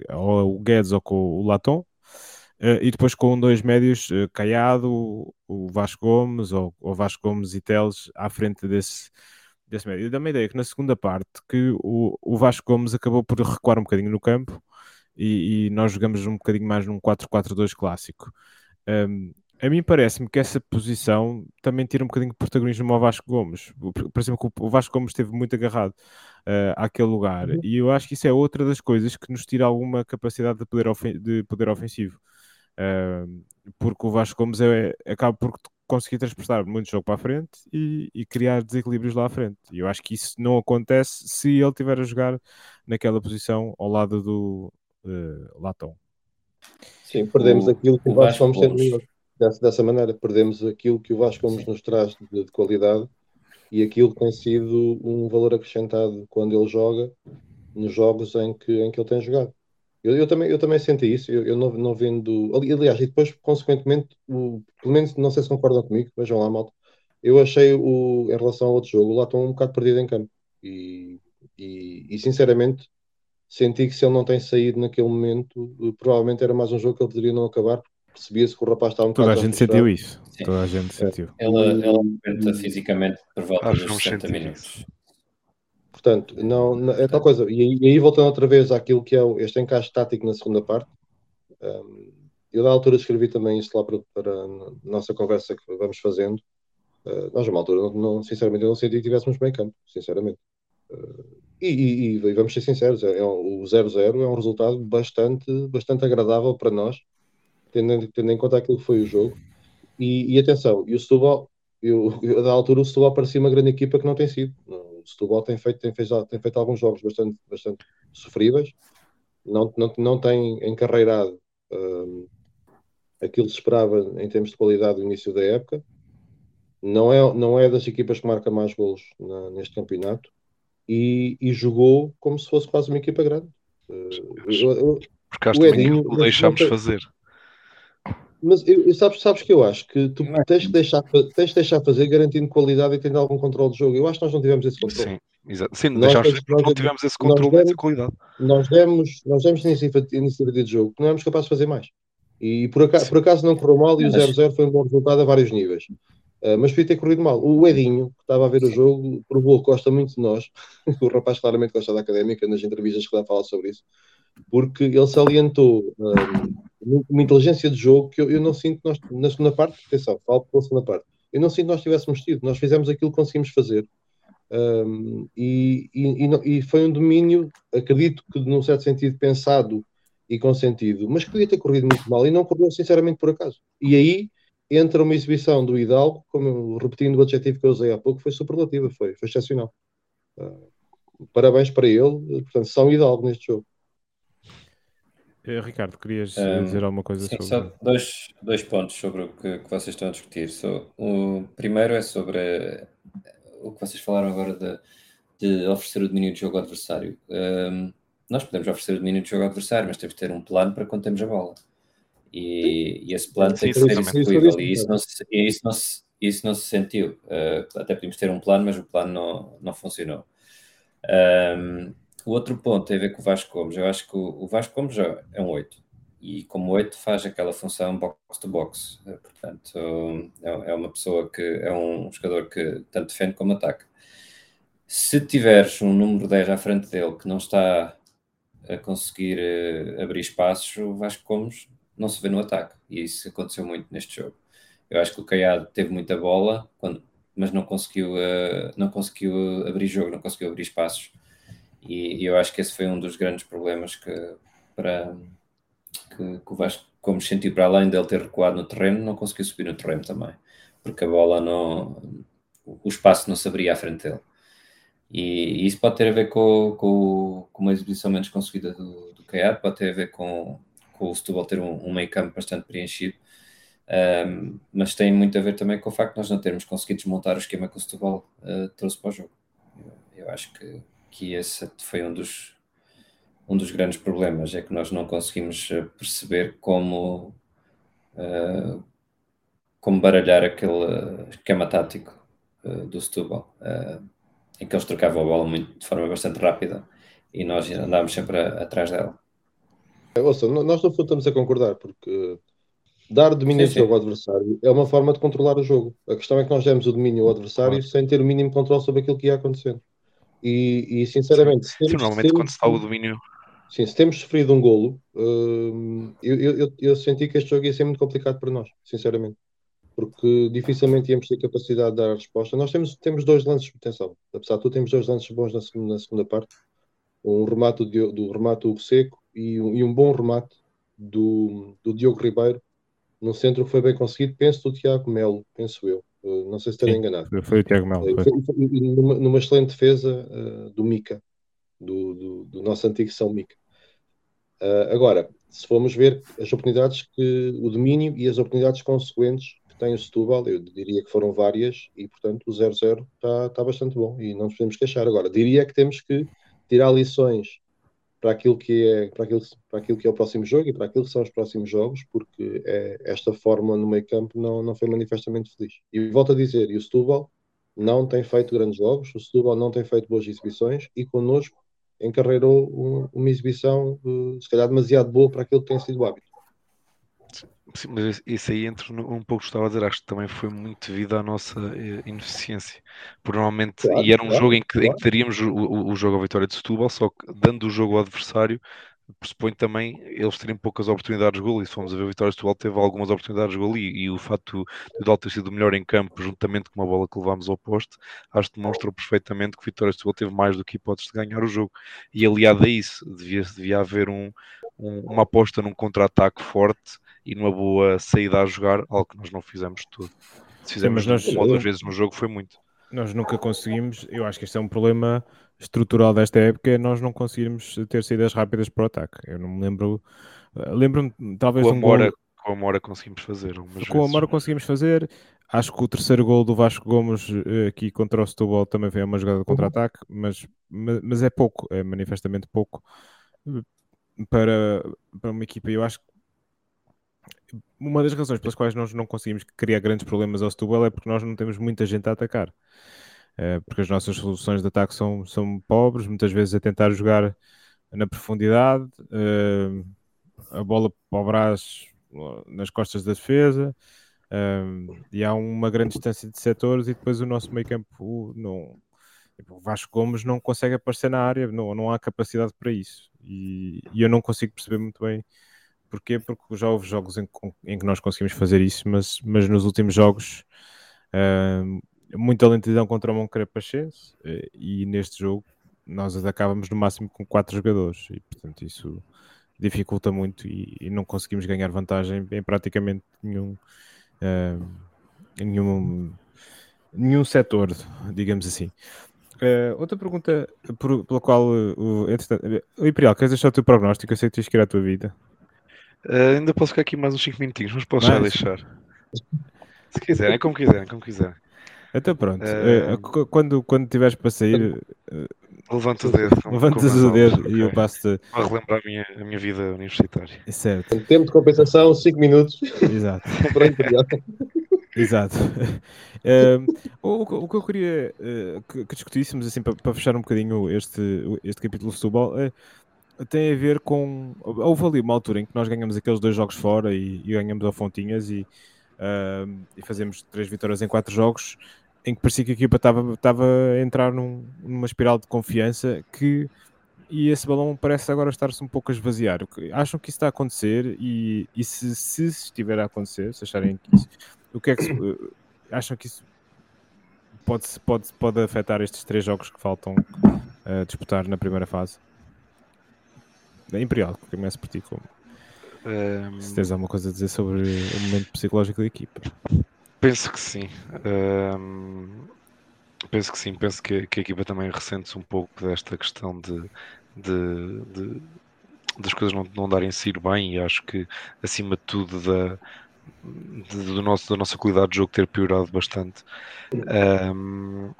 ou o Guedes ou com o Laton, Uh, e depois com dois médios, uh, Caiado, o Vasco Gomes, ou, o Vasco Gomes e Teles à frente desse, desse médio. E dá-me a ideia que na segunda parte que o, o Vasco Gomes acabou por recuar um bocadinho no campo e, e nós jogamos um bocadinho mais num 4-4-2 clássico. Um, a mim parece-me que essa posição também tira um bocadinho de protagonismo ao Vasco Gomes. Por exemplo, o Vasco Gomes esteve muito agarrado uh, àquele lugar uhum. e eu acho que isso é outra das coisas que nos tira alguma capacidade de poder, de poder ofensivo. Uh, porque o Vasco Gomes é, acaba por conseguir transportar muito jogo para a frente e, e, criar desequilíbrios lá à frente. E eu acho que isso não acontece se ele estiver a jogar naquela posição ao lado do uh, Latão. Sim, perdemos o, aquilo que o, Vasco Gomes tem dessa, dessa maneira, perdemos aquilo que o Vasco Gomes nos traz de, de qualidade e aquilo que tem sido um valor acrescentado quando ele joga nos jogos em que, em que ele tem jogado. Eu, eu, também, eu também senti isso, eu, eu não, não vendo. Aliás, e depois, consequentemente, o, pelo menos, não sei se concordam comigo, vejam lá, malta. Eu achei, o, em relação ao outro jogo, lá estão um bocado perdido em campo. E, e, e, sinceramente, senti que se ele não tem saído naquele momento, eh, provavelmente era mais um jogo que ele poderia não acabar. Percebia-se que o rapaz estava um Toda a gente sentiu isso. Sim. Toda a gente sentiu. Ela, ela aumenta fisicamente por volta dos 60 minutos. Portanto, não, não, é tal coisa. E, e, aí, voltando outra vez àquilo que é este encaixe tático na segunda parte, um, eu da altura escrevi também isso lá para, para a nossa conversa que vamos fazendo. Uh, nós, numa altura, não, não, sinceramente, eu não senti que tivéssemos bem campo, sinceramente. Uh, e, e, e, vamos ser sinceros, é, é, o 0-0 é um resultado bastante, bastante agradável para nós, tendo, tendo em conta aquilo que foi o jogo. E, e atenção, e o Setúbal, eu, eu, da altura, o Setúbal parecia uma grande equipa que não tem sido. Não, Setúbal tem feito, tem, feito, tem feito alguns jogos bastante, bastante sofríveis, não, não, não tem encarreirado um, aquilo que se esperava em termos de qualidade no início da época. Não é, não é das equipas que marca mais golos na, neste campeonato e, e, jogou como se fosse quase uma equipa grande. Uh, Porque acho o Edinho, que o deixámos fazer. Mas eu, eu, sabes, sabes que eu acho que tu tens de, deixar, tens de deixar fazer garantindo qualidade e tendo algum controle de jogo. Eu acho que nós não tivemos esse controle. Sim, exato. Sim, nós, nós, não tivemos esse controle demos, essa qualidade. Nós demos, nós demos iniciativa de jogo que não éramos capazes de fazer mais. E por acaso, por acaso não correu mal e o 0-0 foi um bom resultado a vários níveis. Uh, mas podia ter corrido mal. O Edinho, que estava a ver o jogo, provou que gosta muito de nós. o rapaz claramente gosta da académica, nas entrevistas que dá a falar sobre isso. Porque ele salientou um, uma inteligência de jogo que eu, eu não sinto nós, na segunda parte, atenção, falo pela segunda parte, eu não sinto que nós tivéssemos tido, nós fizemos aquilo que conseguimos fazer um, e, e, e, foi um domínio, acredito que num certo sentido pensado e consentido, mas que podia ter corrido muito mal e não correu sinceramente por acaso. E aí entra uma exibição do Hidalgo, como repetindo o adjetivo que eu usei há pouco, foi superlativa, foi, foi excepcional. Uh, parabéns para ele, portanto, são Hidalgo neste jogo. Eh, Ricardo, querias um, dizer alguma coisa sim, sobre... Só dois, dois pontos sobre o que, que vocês estão a discutir. So, o primeiro é sobre o que vocês falaram agora de, de oferecer o domínio de jogo ao adversário. Um, nós podemos oferecer o domínio de jogo ao adversário, mas temos que ter um plano para quando temos a bola. E, e esse plano sim, tem que ser execuível. E isso não se, isso não se, isso não se sentiu. Uh, até podíamos ter um plano, mas o plano não, não funcionou. Um, o outro ponto tem a ver com o Vasco Gomes. Eu acho que o, Vasco Gomes é um 8 e como 8 faz aquela função box to box. Eh, portanto, é, é uma pessoa que é um jogador que tanto defende como ataca. Se tiveres um número 10 à frente dele que não está a conseguir uh, abrir espaços, o Vasco Gomes não se vê no ataque. E isso aconteceu muito neste jogo. Eu acho que o Caiado teve muita bola, mas não conseguiu, uh, não conseguiu abrir jogo, não conseguiu abrir espaços e, eu acho que esse foi um dos grandes problemas que, para, que, que o Vasco, como sentiu para além dele ter recuado no terreno, não conseguiu subir no terreno também, porque a bola não. o espaço não se abria à frente dele. E, e isso pode ter a ver com, com, com uma exibição menos conseguida do, do Caiado, pode ter a ver com, com o Setúbal ter um, um meio campo bastante preenchido, um, mas tem muito a ver também com o facto de nós não termos conseguido desmontar o esquema que o Setúbal uh, trouxe para o jogo. Eu, eu acho que que esse foi um dos, um dos grandes problemas, é que nós não conseguimos eh, perceber como, uh, como baralhar aquele esquema tático uh, do Setúbal, uh, em que eles trocavam a bola muito, de forma bastante rápida e nós andávamos sempre a, atrás dela. Ouça, nós não estamos a concordar, porque dar domínio sim, sim. ao adversário é uma forma de controlar o jogo. A questão é que nós demos o domínio ao adversário sem ter o mínimo controle sobre aquilo que ia acontecendo. E, e sinceramente, sim. Se temos, normalmente se quando está o domínio. Sim, se temos sofrido um golo, uh, eu, eu, eu, senti que este jogo ia ser muito complicado para nós, sinceramente. Porque dificilmente íamos ter capacidade de dar a resposta. Nós temos, temos dois lances, atenção, apesar de tudo, temos dois lances bons na segunda, na segunda parte. Um remate do, do remate Seco e um, e um bom remate do, do Diogo Ribeiro no centro que foi bem conseguido, penso do Tiago Melo, penso eu. Uh, não sei se estarei enganado. Foi o Tiago Melo. Uh, foi, numa, numa, excelente defesa uh, do Mica, do, do, do, nosso antigo São Mica. agora, se formos ver as oportunidades que o domínio e as oportunidades consequentes que tem o Setúbal, eu diria que foram várias e, portanto, o 0-0 está tá bastante bom e não nos podemos queixar. Agora, diria que temos que tirar lições para aquilo que é para aquilo, para aquilo que é o próximo jogo e para aquilo que são os próximos jogos, porque é, esta forma no meio campo não, não foi manifestamente feliz. E volto a dizer, e o Setúbal não tem feito grandes jogos, o Setúbal não tem feito boas exibições e connosco encarreirou um, uma exibição uh, se calhar demasiado boa para aquilo que tem sido o hábito. Sim, mas isso aí entre um pouco estava a dizer, acho que também foi muito devido à nossa eh, ineficiência. Por normalmente, claro, e era um claro, jogo em que, claro. em que daríamos o, o, o, jogo à vitória de Setúbal, só que dando o jogo ao adversário, pressupõe também eles terem poucas oportunidades de gol. E se fomos a ver, a vitória de Setúbal teve algumas oportunidades de gol. E, e o facto de o Dal ter sido melhor em campo, juntamente com uma bola que levámos ao poste, acho que demonstrou perfeitamente que a vitória de Setúbal teve mais do que hipóteses de ganhar o jogo. E aliado a isso, devia, devia haver um, um, uma aposta num contra-ataque forte e numa boa saída a jogar, algo que nós não fizemos tudo. Se fizemos Sim, nós, uma ou duas vezes no jogo foi muito. Nós nunca conseguimos, eu acho que este é um problema estrutural desta época, é nós não conseguirmos ter saídas rápidas para o ataque. Eu não me lembro, eh, lembro-me talvez com um Amora, gol... Com a Amora conseguimos fazer Com a Amora conseguimos fazer, acho que o terceiro gol do Vasco Gomes eh, aqui contra o Setúbal também foi uma jogada de contra-ataque, mas, mas é pouco, é manifestamente pouco eh, para, para uma equipa. Eu acho que uma das razões pelas quais nós não conseguimos criar grandes problemas ao Setúbal é porque nós não temos muita gente a atacar. Uh, porque as nossas soluções de ataque são, são pobres, muitas vezes a tentar jogar na profundidade, uh, a bola para o braço nas costas da defesa, uh, e há uma grande distância de setores e depois o nosso meio campo não, tipo, o Vasco Gomes não consegue aparecer na área, não, não há capacidade para isso. E, e eu não consigo perceber muito bem Porquê? Porque já houve jogos em, em, que nós conseguimos fazer isso, mas, mas nos últimos jogos uh, muita lentidão contra o Moncarapachense uh, e neste jogo nós atacávamos no máximo com quatro jogadores e portanto isso dificulta muito e, e não conseguimos ganhar vantagem em praticamente nenhum uh, nenhum nenhum setor, digamos assim. Uh, outra pergunta por, pela qual uh, o Imperial, queres deixar o teu prognóstico? Eu sei que tens que ir à tua vida. Uh, ainda posso ficar aqui mais uns 5 minutinhos, mas posso já deixar. Se quiserem, como quiserem, como quiserem. Então pronto, uh, quando, quando tiveres para sair, uh, levanta o dedo. Levantas o dedo okay. e eu passo-te. Para relembrar a minha, a minha vida universitária. Certo. Tempo de compensação, 5 minutos. Exato. Exato. o, o, que eu queria que, que, discutíssemos, assim, para, para, fechar um bocadinho este, este capítulo de futebol, é tem a ver com. Houve ali uma altura em que nós ganhamos aqueles dois jogos fora e, e ganhamos ao Fontinhas e, uh, e fazemos três vitórias em quatro jogos, em que parecia que a equipa estava a entrar num, numa espiral de confiança que. E esse balão parece agora estar-se um pouco a esvaziar. Acham que isso está a acontecer? E, e se, se estiver a acontecer, se acharem que isso. O que é que. Uh, acham que isso pode, pode, pode afetar estes três jogos que faltam uh, disputar na primeira fase? Da Imperial, que começo por ti como. Um... Se tens alguma coisa a dizer sobre o momento psicológico da equipa. Penso que sim. Um... Penso que sim, penso que, que a equipa também ressente-se um pouco desta questão de, de, de das coisas não, não darem sair bem e acho que acima de tudo da, de, do nosso, da nossa qualidade de jogo ter piorado bastante. Um,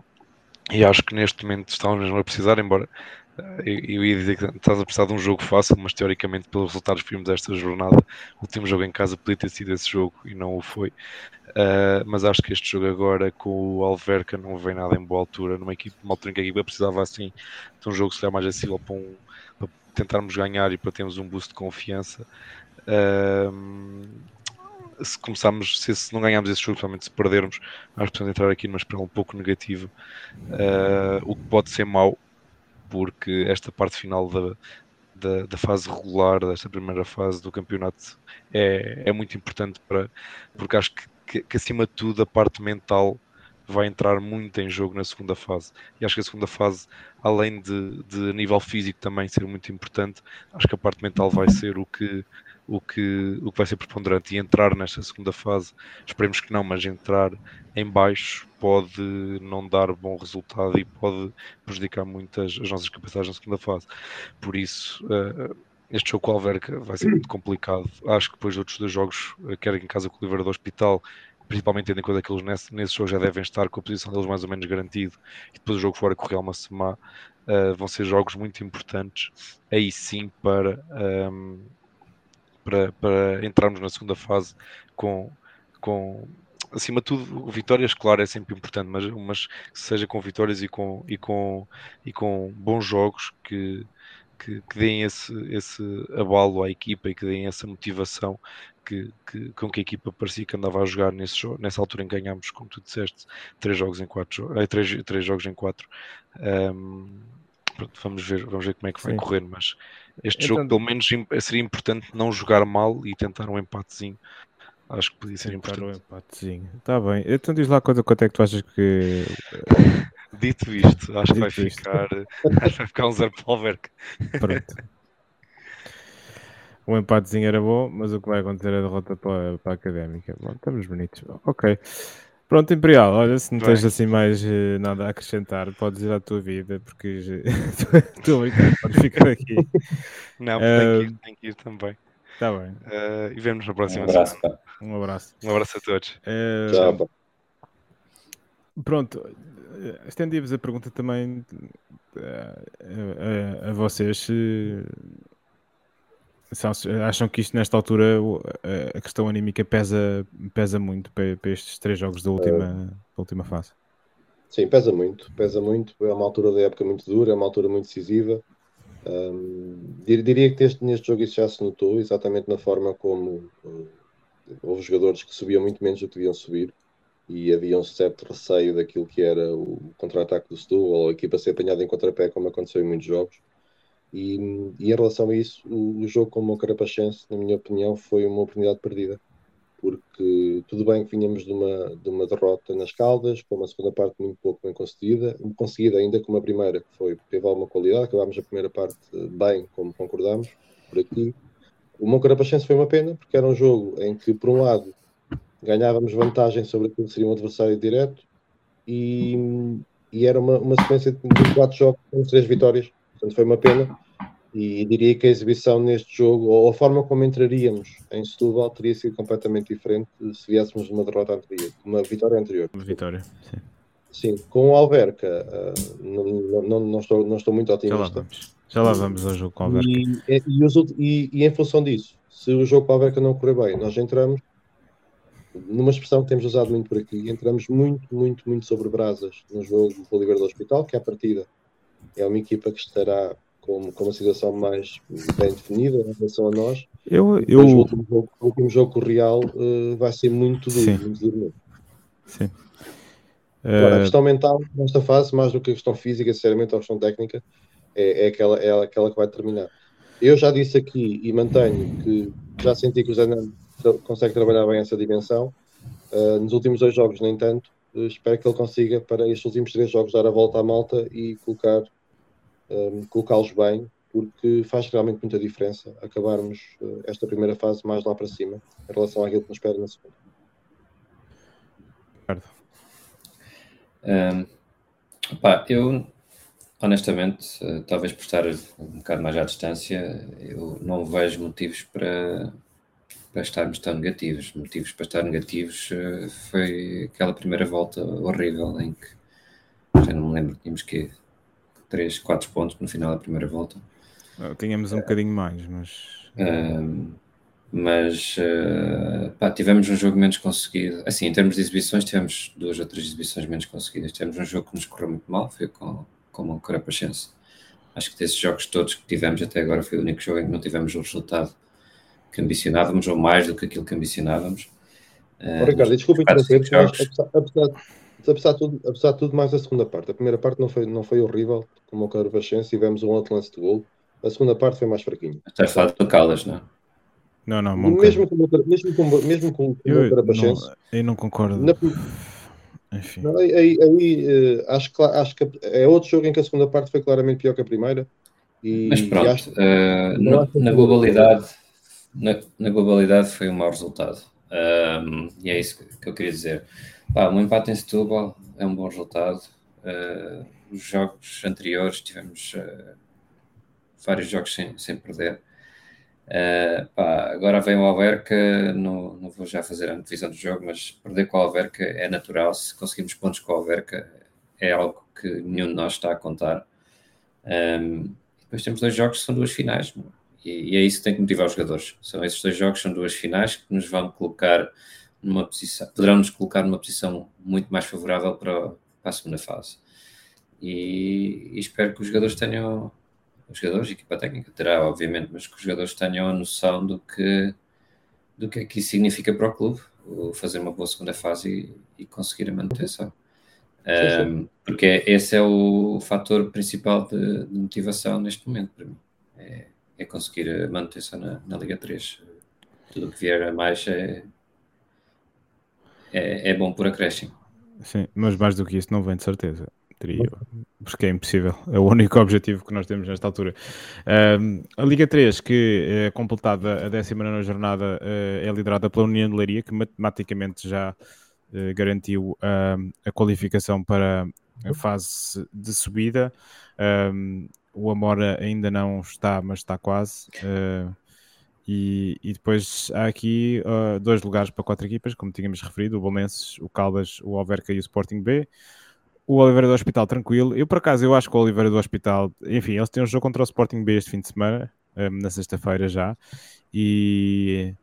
e acho que neste momento estamos mesmo a precisar, embora eu, ia dizer que estás a precisar de um jogo fácil, mas teoricamente, pelos resultados que vimos desta jornada, o último jogo em casa podia ter sido esse jogo e não o foi. Uh, mas acho que este jogo agora com o Alverca não vem nada em boa altura, numa equipe, numa altura em que a equipa precisava assim de um jogo se mais acessível para, um, para, tentarmos ganhar e para termos um boost de confiança. Uh, se começarmos, se, se, não ganharmos esse jogo, principalmente se perdermos, acho que podemos entrar aqui numa espiral um pouco negativa, uh, o que pode ser mau, porque esta parte final da, da, da, fase regular, desta primeira fase do campeonato, é, é muito importante para, porque acho que, que, que acima de tudo a parte mental vai entrar muito em jogo na segunda fase. E acho que a segunda fase, além de, de nível físico também ser muito importante, acho que a parte mental vai ser o que o que, o que vai ser preponderante e entrar nesta segunda fase, esperemos que não, mas entrar em baixo pode não dar bom resultado e pode prejudicar muito as, as nossas capacidades na segunda fase. Por isso, uh, este jogo com o Alverca vai ser muito complicado. Acho que depois de outros dois jogos, uh, quer em casa com o Livreiro do Hospital, principalmente tendo em conta que eles nesse, nesse jogo já devem estar com a posição deles mais ou menos garantido, e depois o jogo fora com o Real Massemá, uh, vão ser jogos muito importantes, aí sim para... Um, ehm, para, para entrarmos na segunda fase com, com acima de tudo, vitórias, claro, é sempre importante, mas, mas seja com vitórias e com, e com, e com bons jogos que, que, que deem esse, esse abalo à equipa e que deem essa motivação que, que, com que a equipa parecia que andava a jogar nesse jogo, nessa altura em que ganhámos, como tu disseste, três jogos em quatro, eh, três, três jogos em quatro. Um, pronto, vamos ver, vamos ver como é que vai Sim. correr, mas este então, jogo pelo menos seria importante não jogar mal e tentar um empatezinho. Acho que podia ser importante. um empatezinho. Está bem. Então diz lá quanto, quanto é que tu achas que. Dito isto, acho Dito que vai isto. ficar. acho que vai ficar um zero para o. Pronto. Um empatezinho era bom, mas o que vai acontecer é a derrota para, para a académica. Bom, estamos bonitos. Ok. Pronto, Imperial, olha, se não Bem. tens assim mais uh, nada a acrescentar, podes ir à tua vida, porque estou brincando, podes ficar aqui. Não, uh, tem, que ir, que ir também. Está bem. Uh, e vemos na próxima um abraço, semana. Um abraço. Um abraço a todos. Tchau. Pronto, estendi-vos a pergunta também a, a, a vocês acham que isto nesta altura a questão anímica pesa, pesa muito para, estes três jogos da última, da última fase? Sim, pesa muito, pesa muito. É uma altura da época muito dura, é uma altura muito decisiva. Um, diria que este, neste jogo isso já se notou, exatamente na forma como uh, houve jogadores que subiam muito menos do que deviam subir e havia um certo receio daquilo que era o contra-ataque do Stu ou a equipa ser apanhada em contrapé, como aconteceu em muitos jogos. E, e, em relação a isso, o, o jogo com o Carapachense, na minha opinião, foi uma oportunidade perdida. Porque tudo bem que vinhamos de uma, de uma derrota nas Caldas, com uma segunda parte muito pouco bem conseguida, conseguida ainda como a primeira, que foi, teve alguma qualidade, acabámos a primeira parte bem, como concordámos, por aqui. O Moncarapachense foi uma pena, porque era um jogo em que, por um lado, ganhávamos vantagem sobre aquilo que seria um adversário direto, e, e era uma, uma sequência de quatro jogos com três vitórias Portanto, foi uma pena. E diria que a exibição neste jogo, ou a forma como entraríamos em Setúbal, teria sido completamente diferente se viéssemos uma derrota anterior, uma vitória anterior. Uma vitória, sim. Sim, com o Alverca, uh, não, não, não, estou, não estou muito otimista. Já lá vamos, Já lá vamos ao jogo com o Alverca. E, e, e, e, em função disso, se o jogo com o Alverca não correr bem, nós entramos numa expressão que temos usado muito por aqui, entramos muito, muito, muito sobre brasas no jogo do Oliveira do Hospital, que é a partida é uma equipa que estará com, com uma situação mais bem definida em relação a nós. Eu, eu... O, último jogo, o último jogo Real uh, vai ser muito duro, Sim. muito duro mesmo. Sim. Agora, a eh, questão mental, nesta fase, mais do que a questão física, sinceramente, a questão técnica, é, é, aquela, é aquela que vai terminar. Eu já disse aqui e mantenho que já senti que o Zé consegue trabalhar bem essa dimensão. Uh, nos últimos dois jogos, nem tanto. Uh, espero que ele consiga, para estes últimos três jogos, dar a volta à malta e colocar um, colocá-los bem, porque faz realmente muita diferença acabarmos uh, esta primeira fase mais lá para cima em relação àquilo que nos espera na segunda. Um, pá, eu honestamente, uh, talvez por estar um bocado mais à distância, eu não vejo motivos para, para estarmos tão negativos. Motivos para estar negativos uh, foi aquela primeira volta horrível em que Já não me lembro, tínhamos que 3, 4 pontos no final da primeira volta. Tínhamos um bocadinho mais, mas. Um, mas uh, pá, tivemos um jogo menos conseguido. Assim, em termos de exibições, tivemos duas ou três exibições menos conseguidas. Tivemos um jogo que nos correu muito mal, foi com, com o Carapachense. Acho que desses jogos todos que tivemos até agora foi o único jogo em que não tivemos o resultado que ambicionávamos, ou mais do que aquilo que ambicionávamos. Uh, Ricardo, desculpa interromper, mas apesar, apesar, apesar, de tudo, apesar de tudo, mais a segunda parte. A primeira parte não foi, não foi horrível, como o Carapachense, tivemos um outro lance de gol. A segunda parte foi mais fraquinho. Estás a falar do Caldas, não é? Não, não, mesmo com, mesmo com, mesmo com, eu, o Carapachense. Não, eu não concordo. Na, enfim. Não, aí, aí, aí uh, acho, que, acho que é outro jogo em que a segunda parte foi claramente pior que a primeira. E, Mas pronto, acho, uh, na, na, globalidade, na, na, globalidade foi um mau resultado. Um, e é isso que eu queria dizer. Pá, um empate em Setúbal é um bom resultado. Uh, os jogos anteriores tivemos vários jogos sem, sem perder. Uh, pá, agora vem o Alverca, não, não vou já fazer a divisão do jogo, mas perder com o Alverca é natural. Se conseguimos pontos com o Alverca, é algo que nenhum de nós está a contar. Um, depois temos dois jogos que são duas finais, e, e, é isso que tem que motivar os jogadores. São esses dois jogos, são duas finais que nos vão colocar numa posição, poderão nos colocar numa posição muito mais favorável para, a segunda fase. E, e espero que os jogadores tenham os jogadores, a equipa técnica terá, obviamente, mas que os jogadores tenham a noção do que, do que é que isso significa para o clube, fazer uma boa segunda fase e, e conseguir a manutenção. Um, porque esse é o fator principal de, de, motivação neste momento para mim. É, é conseguir a manutenção na, na, Liga 3. Tudo o que vier a mais é, é, é bom por acréscimo. Sim, mas mais do que isso não vem de certeza teria porque é impossível. É o único objetivo que nós temos nesta altura. Um, a Liga 3, que é completada a 19 jornada, uh, é liderada pela União de Leiria, que matematicamente já uh, garantiu a qualificação para a fase de subida. Um, o Amora ainda não está, mas está quase. E, e, depois há aqui uh, dois lugares para quatro equipas, como tínhamos referido: o Bolonenses, o Caldas, o Alverca e o Sporting B o Oliveira do Hospital tranquilo. Eu, por acaso, eu acho que o Oliveira do Hospital, enfim, eles têm um jogo contra o Sporting B este fim de semana, um, na sexta-feira já, e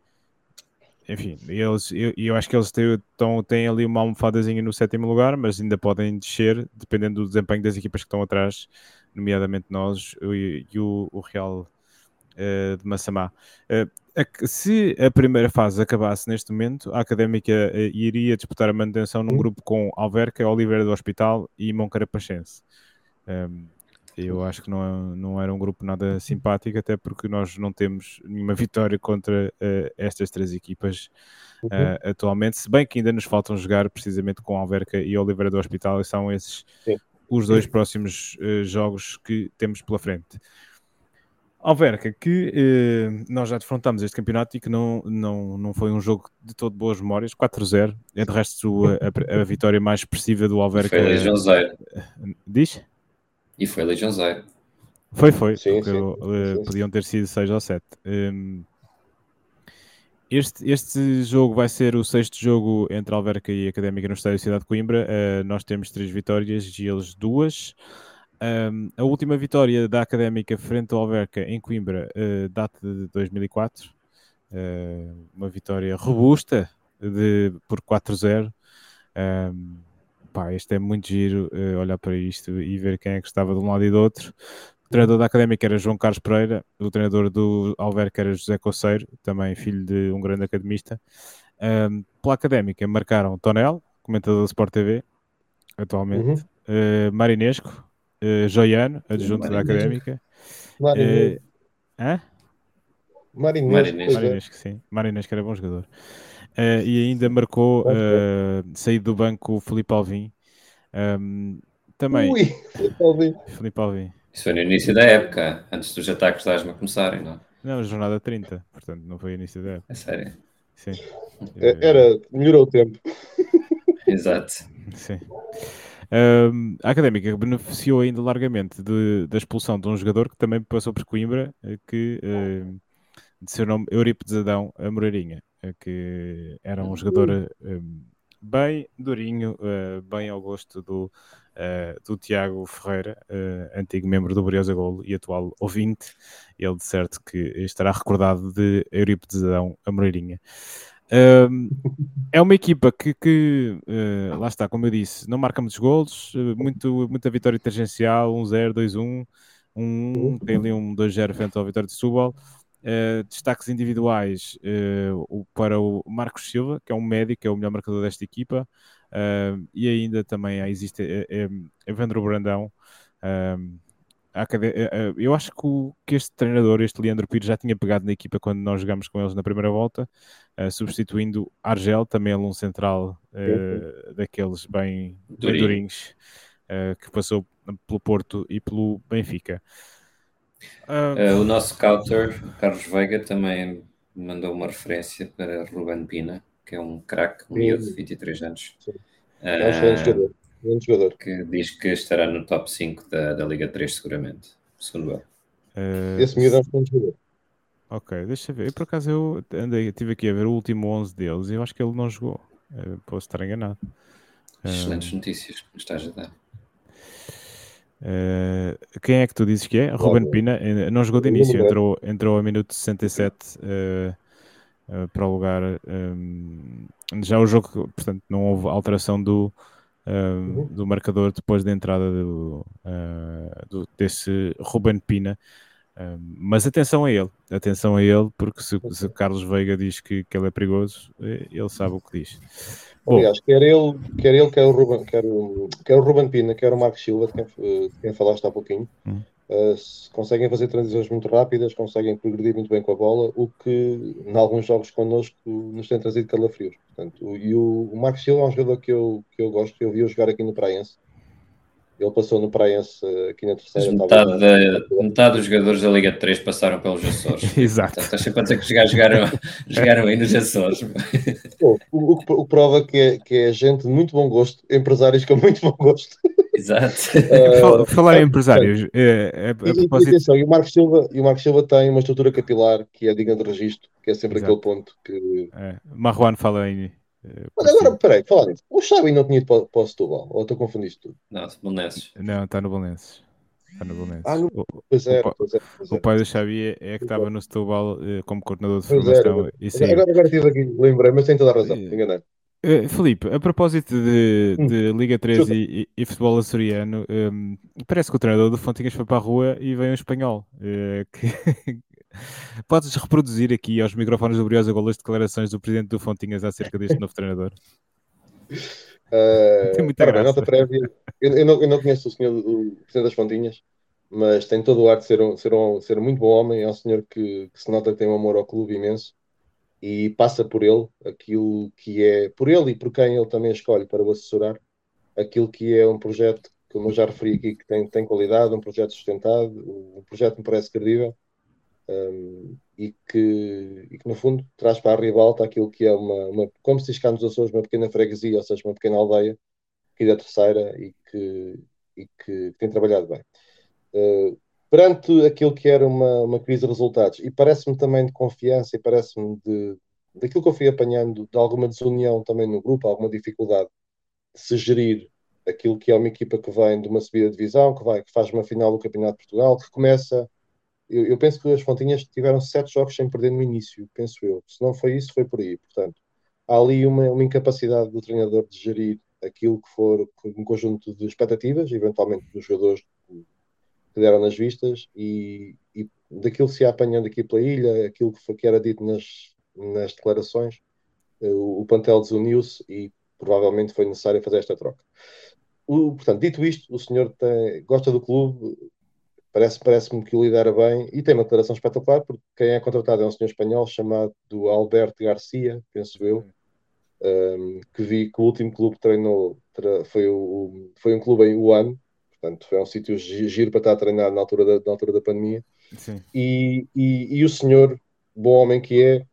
enfim, eles, eu, eu acho que eles têm, têm ali uma almofadazinha no sétimo lugar, mas ainda podem descer, dependendo do desempenho das equipas que estão atrás, nomeadamente nós e, e o, o, Real uh, de Massamá. Uh, se a primeira fase acabasse neste momento, a Académica uh, iria disputar a manutenção num grupo com Alverca, Oliveira do Hospital e Moncarapachense. Um, eu acho que não, não era um grupo nada simpático, até porque nós não temos nenhuma vitória contra uh, estas três equipas uh, uhum. atualmente, se bem que ainda nos faltam jogar precisamente com Alverca e Oliveira do Hospital, e são esses Sim. os dois próximos jogos que temos pela frente. Alverca, que eh, nós já defrontamos este campeonato e que não, não, não foi um jogo de todo boas memórias, 4-0, é de resto a, a, vitória mais expressiva do Alverca. Foi Legião Zero. Diz? E foi Legião Zero. Foi, foi, sim, sim, uh, sim, podiam ter sido 6 ou 7. Um, este, este jogo vai ser o sexto jogo entre Alverca e Académica no Estádio Cidade de Coimbra. Uh, nós temos três vitórias e eles duas. Um, a última vitória da Académica frente ao Alverca em Coimbra uh, data de 2004, uh, eh, uma vitória robusta de, por 4-0. Um, pá, este é muito giro uh, olhar para isto e ver quem é que estava de um lado e do outro. O treinador da Académica era João Carlos Pereira, o treinador do Alverca era José Coceiro, também filho de um grande academista. Um, pela Académica marcaram Tonel, comentador do Sport TV, atualmente, uhum. Marinesco, uh, Joiano, adjunto da Académica. Marinesco. Uh, hã? Marinesco, Marinesco, sim. Marinesco era bom jogador. Uh, e ainda marcou uh, saído do banco o Felipe Alvim. Um, também. Ui, Felipe Alvim. Felipe Alvim. Isso foi no início da época, antes dos ataques da Asma começarem, não? Não, jornada 30, portanto não foi início da época. É sério? Sim. É, era, melhorou o tempo. Exato. Sim. Um, a Académica beneficiou ainda largamente de, da expulsão de um jogador que também passou por Coimbra, eh, que uh, de seu nome Eurípides Adão a Moreirinha, eh, que era um jogador uh, bem durinho, uh, bem ao gosto do uh, do Tiago Ferreira, uh, antigo membro do Briosa Gol e atual ouvinte. Ele de certo que estará recordado de Eurípides Adão Amoreirinha. É uma equipa que, que uh, lá está, como eu disse, não marca muitos golos, muito, muita vitória tangencial, 1-0, 2-1, 1 tem ali um 2-0 frente ao Vitória de Setúbal. Uh, destaques individuais uh, para o Marcos Silva, que é um médico, é o melhor marcador desta equipa, uh, e ainda também existe Evandro Brandão. Eu acho que, o, que, este treinador, este Leandro Pires, já tinha pegado na equipa quando nós jogamos com eles na primeira volta, substituindo Argel, também um central daqueles bem, bem durinhos, que passou pelo Porto e pelo Benfica. Uh, o nosso counter, Carlos Veiga, também mandou uma referência para Ruben Pina, que é um craque, um miúdo de 23 anos. É um excelente jogador. Um jogador. Que diz que estará no top 5 da, da Liga 3, seguramente, segundo ele. Uh, Esse miúdo é um excelente jogador. Ok, deixa eu ver. Eu, por acaso, eu andei, estive aqui a ver o último 11 deles e eu acho que ele não jogou. Uh, posso estar enganado. Excelentes notícias que me estás a dar. Uh, quem é que tu dizes que é? Ruben Pina, eh, não jogou de início, entrou, entrou a minuto 67 uh, uh, para o lugar. Um, já o jogo, portanto, não houve alteração do, uhum. do marcador depois da entrada do, do desse Ruben Pina. mas atenção a ele, atenção a ele, porque se, se Carlos Veiga diz que, que ele é perigoso, ele sabe o que diz. Aliás, quer ele, quer ele, quer o Ruben, quer o, quer o Ruben Pina, quer o Marcos Silva, de quem, de quem falaste há pouquinho, hum. Uh, conseguem fazer transições muito rápidas, conseguem progredir muito bem com a bola, o que em alguns jogos connosco nos tem trazido calafrios. Portanto, e o, o Marcos Silva é um jogador que eu, que eu gosto, eu vi-o jogar aqui no Praense. Ele passou no Praense aqui na terceira. Metade, da, metade dos jogadores da Liga 3 passaram pelos Açores. Exato. Estás sempre a dizer que os jogaram, jogaram aí nos Açores. o, o, o, prova que é, que é gente de muito bom gosto, empresários com muito bom gosto. Exato. Uh, Falar em empresários, é, é, é e, propósito... atenção, e, o Marcos Silva, e o Marcos Silva tem uma estrutura capilar que é digna de registro, que é sempre Exato. aquele ponto que. É. Marruano fala aí mas agora, peraí, falar nisso. O Xavi não tinha ido para, para o Setúbal? Ou estou confundindo tudo? Não, Belenenses. Não, está no Belenenses. Está no Belenenses. Ah, no... Pois é, pois é, pois é. O pai do Xavi é, é que estava no Setúbal eh, como coordenador de formação. Era, agora, agora estive aqui, lembrei, mas tem toda a razão, uh, enganei. Uh, Felipe, a propósito de, hum. de Liga 3 e, e, futebol açoriano, um, parece que o treinador do Fontinhas foi para a rua e veio um espanhol uh, que, Podes reproduzir aqui aos microfones do Briosa Gol as declarações do presidente do Fontinhas acerca deste novo treinador? Uh, tem muita graça. Nota prévia. Eu, eu, não, eu, não, conheço o senhor do presidente das Fontinhas, mas tem todo o ar de ser um, ser um, ser um muito bom homem. É um senhor que, que se nota que tem um amor ao clube imenso e passa por ele aquilo que é, por ele e por quem ele também escolhe para o assessorar, aquilo que é um projeto, como eu já referi aqui, que tem, tem qualidade, um projeto sustentado, um projeto me parece credível um, e, que, e que, no fundo, traz para a ribalta aquilo que é uma, uma como se diz cá nos Açores, uma pequena freguesia, ou seja, uma pequena aldeia, aqui da terceira, e que, e que tem trabalhado bem. Uh, perante aquilo que era uma, uma crise de resultados, e parece-me também de confiança, e parece-me de, daquilo que eu fui apanhando, de alguma desunião também no grupo, alguma dificuldade de se gerir aquilo que é uma equipa que vem de uma subida de divisão, que, vai, que faz uma final do Campeonato de Portugal, que começa eu, eu, penso que as Fontinhas tiveram sete jogos sem perder no início, penso eu. Se não foi isso, foi por aí. Portanto, há ali uma, uma incapacidade do treinador de gerir aquilo que for um conjunto de expectativas, eventualmente dos jogadores que deram nas vistas, e, e daquilo que se ia apanhando aqui pela ilha, aquilo que, foi, que era dito nas, nas declarações, eh, o, o Pantel desuniu-se e provavelmente foi necessário fazer esta troca. O, portanto, dito isto, o senhor tem, gosta do clube, Parece-me parece que o lidera bem e tem uma declaração espetacular, porque quem é contratado é um senhor espanhol chamado Alberto Garcia, penso eu, um, que vi que o último clube que treinou foi, o, foi um clube em Wuhan, portanto foi um sítio giro para estar a treinar na altura da, na altura da pandemia. E, e, e, o senhor, bom homem que é,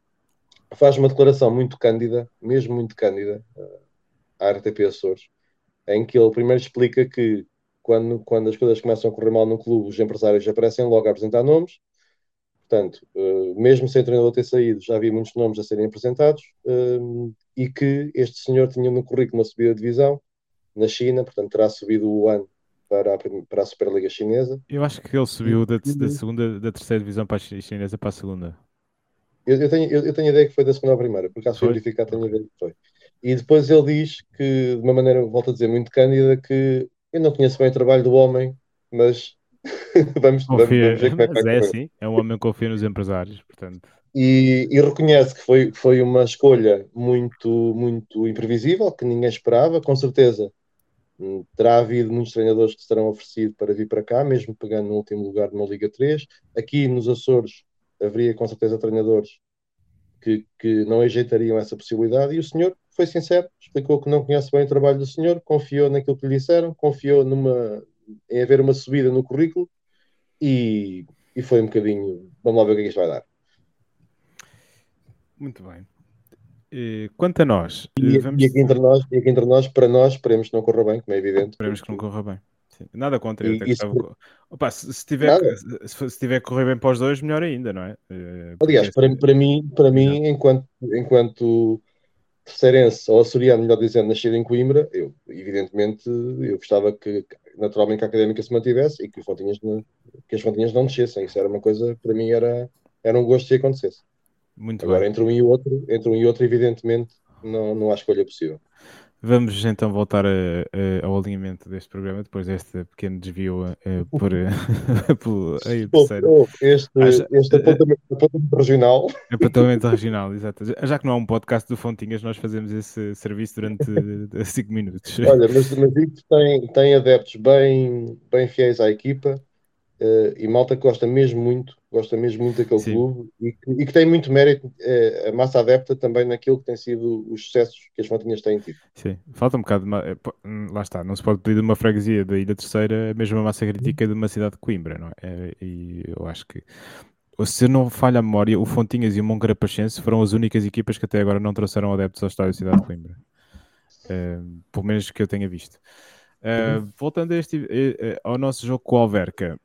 faz uma declaração muito cândida, mesmo muito cândida, uh, à RTP Açores, em que ele primeiro explica que quando, quando as coisas começam a correr mal no clube, os empresários aparecem logo a apresentar nomes. Portanto, uh, mesmo sem o treinador ter saído, já havia muitos nomes a serem apresentados uh, e que este senhor tinha no currículo uma subida de divisão, na China, portanto terá subido o ano para a, para a Superliga Chinesa. Eu acho que ele subiu da, da segunda, da terceira divisão para a chinesa para a segunda. Eu, eu, tenho, eu, eu, tenho a ideia que foi da segunda à primeira, porque acaso foi verificar, tenho a ideia que foi. E depois ele diz que, de uma maneira, volto a dizer, muito cândida, que eu não conheço bem o trabalho do homem, mas vamos, vamos, vamos, ver como é que vai É sim, é um homem que confia nos empresários, portanto. E, e, reconhece que foi, foi uma escolha muito, muito imprevisível, que ninguém esperava, com certeza. Terá havido muitos treinadores que se terão oferecido para vir para cá, mesmo pegando no último lugar numa Liga 3. Aqui nos Açores haveria com certeza treinadores que, que não ajeitariam essa possibilidade e o senhor foi sincero, explicou que não conhece bem o trabalho do senhor, confiou naquilo que lhe disseram, confiou numa, em haver uma subida no currículo e, e foi um bocadinho. Vamos lá ver o que é que isto vai dar. Muito bem. E, quanto a nós, e, vamos... e, aqui entre nós, e aqui entre nós, para nós, esperemos que não corra bem, como é evidente. Esperemos que não corra bem. Nada contra. E, isso... Opa, se, se, tiver, se, se, tiver que correr bem para os dois, melhor ainda, não é? Eh, Aliás, para, para mim, para mim enquanto, enquanto terceirense, ou açoriano, melhor dizendo, nascido em Coimbra, eu, evidentemente, eu gostava que, naturalmente, que a académica se mantivesse e que, fontinhas que as fontinhas não descessem. Isso era uma coisa, para mim, era, era um gosto se acontecesse. Muito Agora, bem. entre um e outro, entre um e outro, evidentemente, não, não há escolha possível. Vamos então voltar a, a, ao alinhamento deste programa, depois deste pequeno desvio a, por, por aí, oh, este, este apontamento, apontamento, regional. Apontamento regional, exato. Já que não há um podcast do Fontinhas, nós fazemos esse serviço durante 5 minutos. Olha, mas, mas tem, tem adeptos bem, bem fiéis à equipa Uh, e malta que gosta mesmo muito, gosta mesmo muito daquele Sim. clube e que, e que, tem muito mérito, uh, a massa adepta também naquilo que tem sido os sucessos que as Fontinhas têm tido. Sim, falta um bocado, de, eh, hum, lá está, não se pode pedir de uma freguesia da Ilha Terceira a mesma massa crítica de uma cidade de Coimbra, não é? E eu acho que, se não falha a memória, o Fontinhas e o Moncarapachense foram as únicas equipas que até agora não trouxeram adeptos ao estádio Cidade de Coimbra. Uh, pelo menos que eu tenha visto. Uh, voltando este, ao nosso jogo com o Alverca,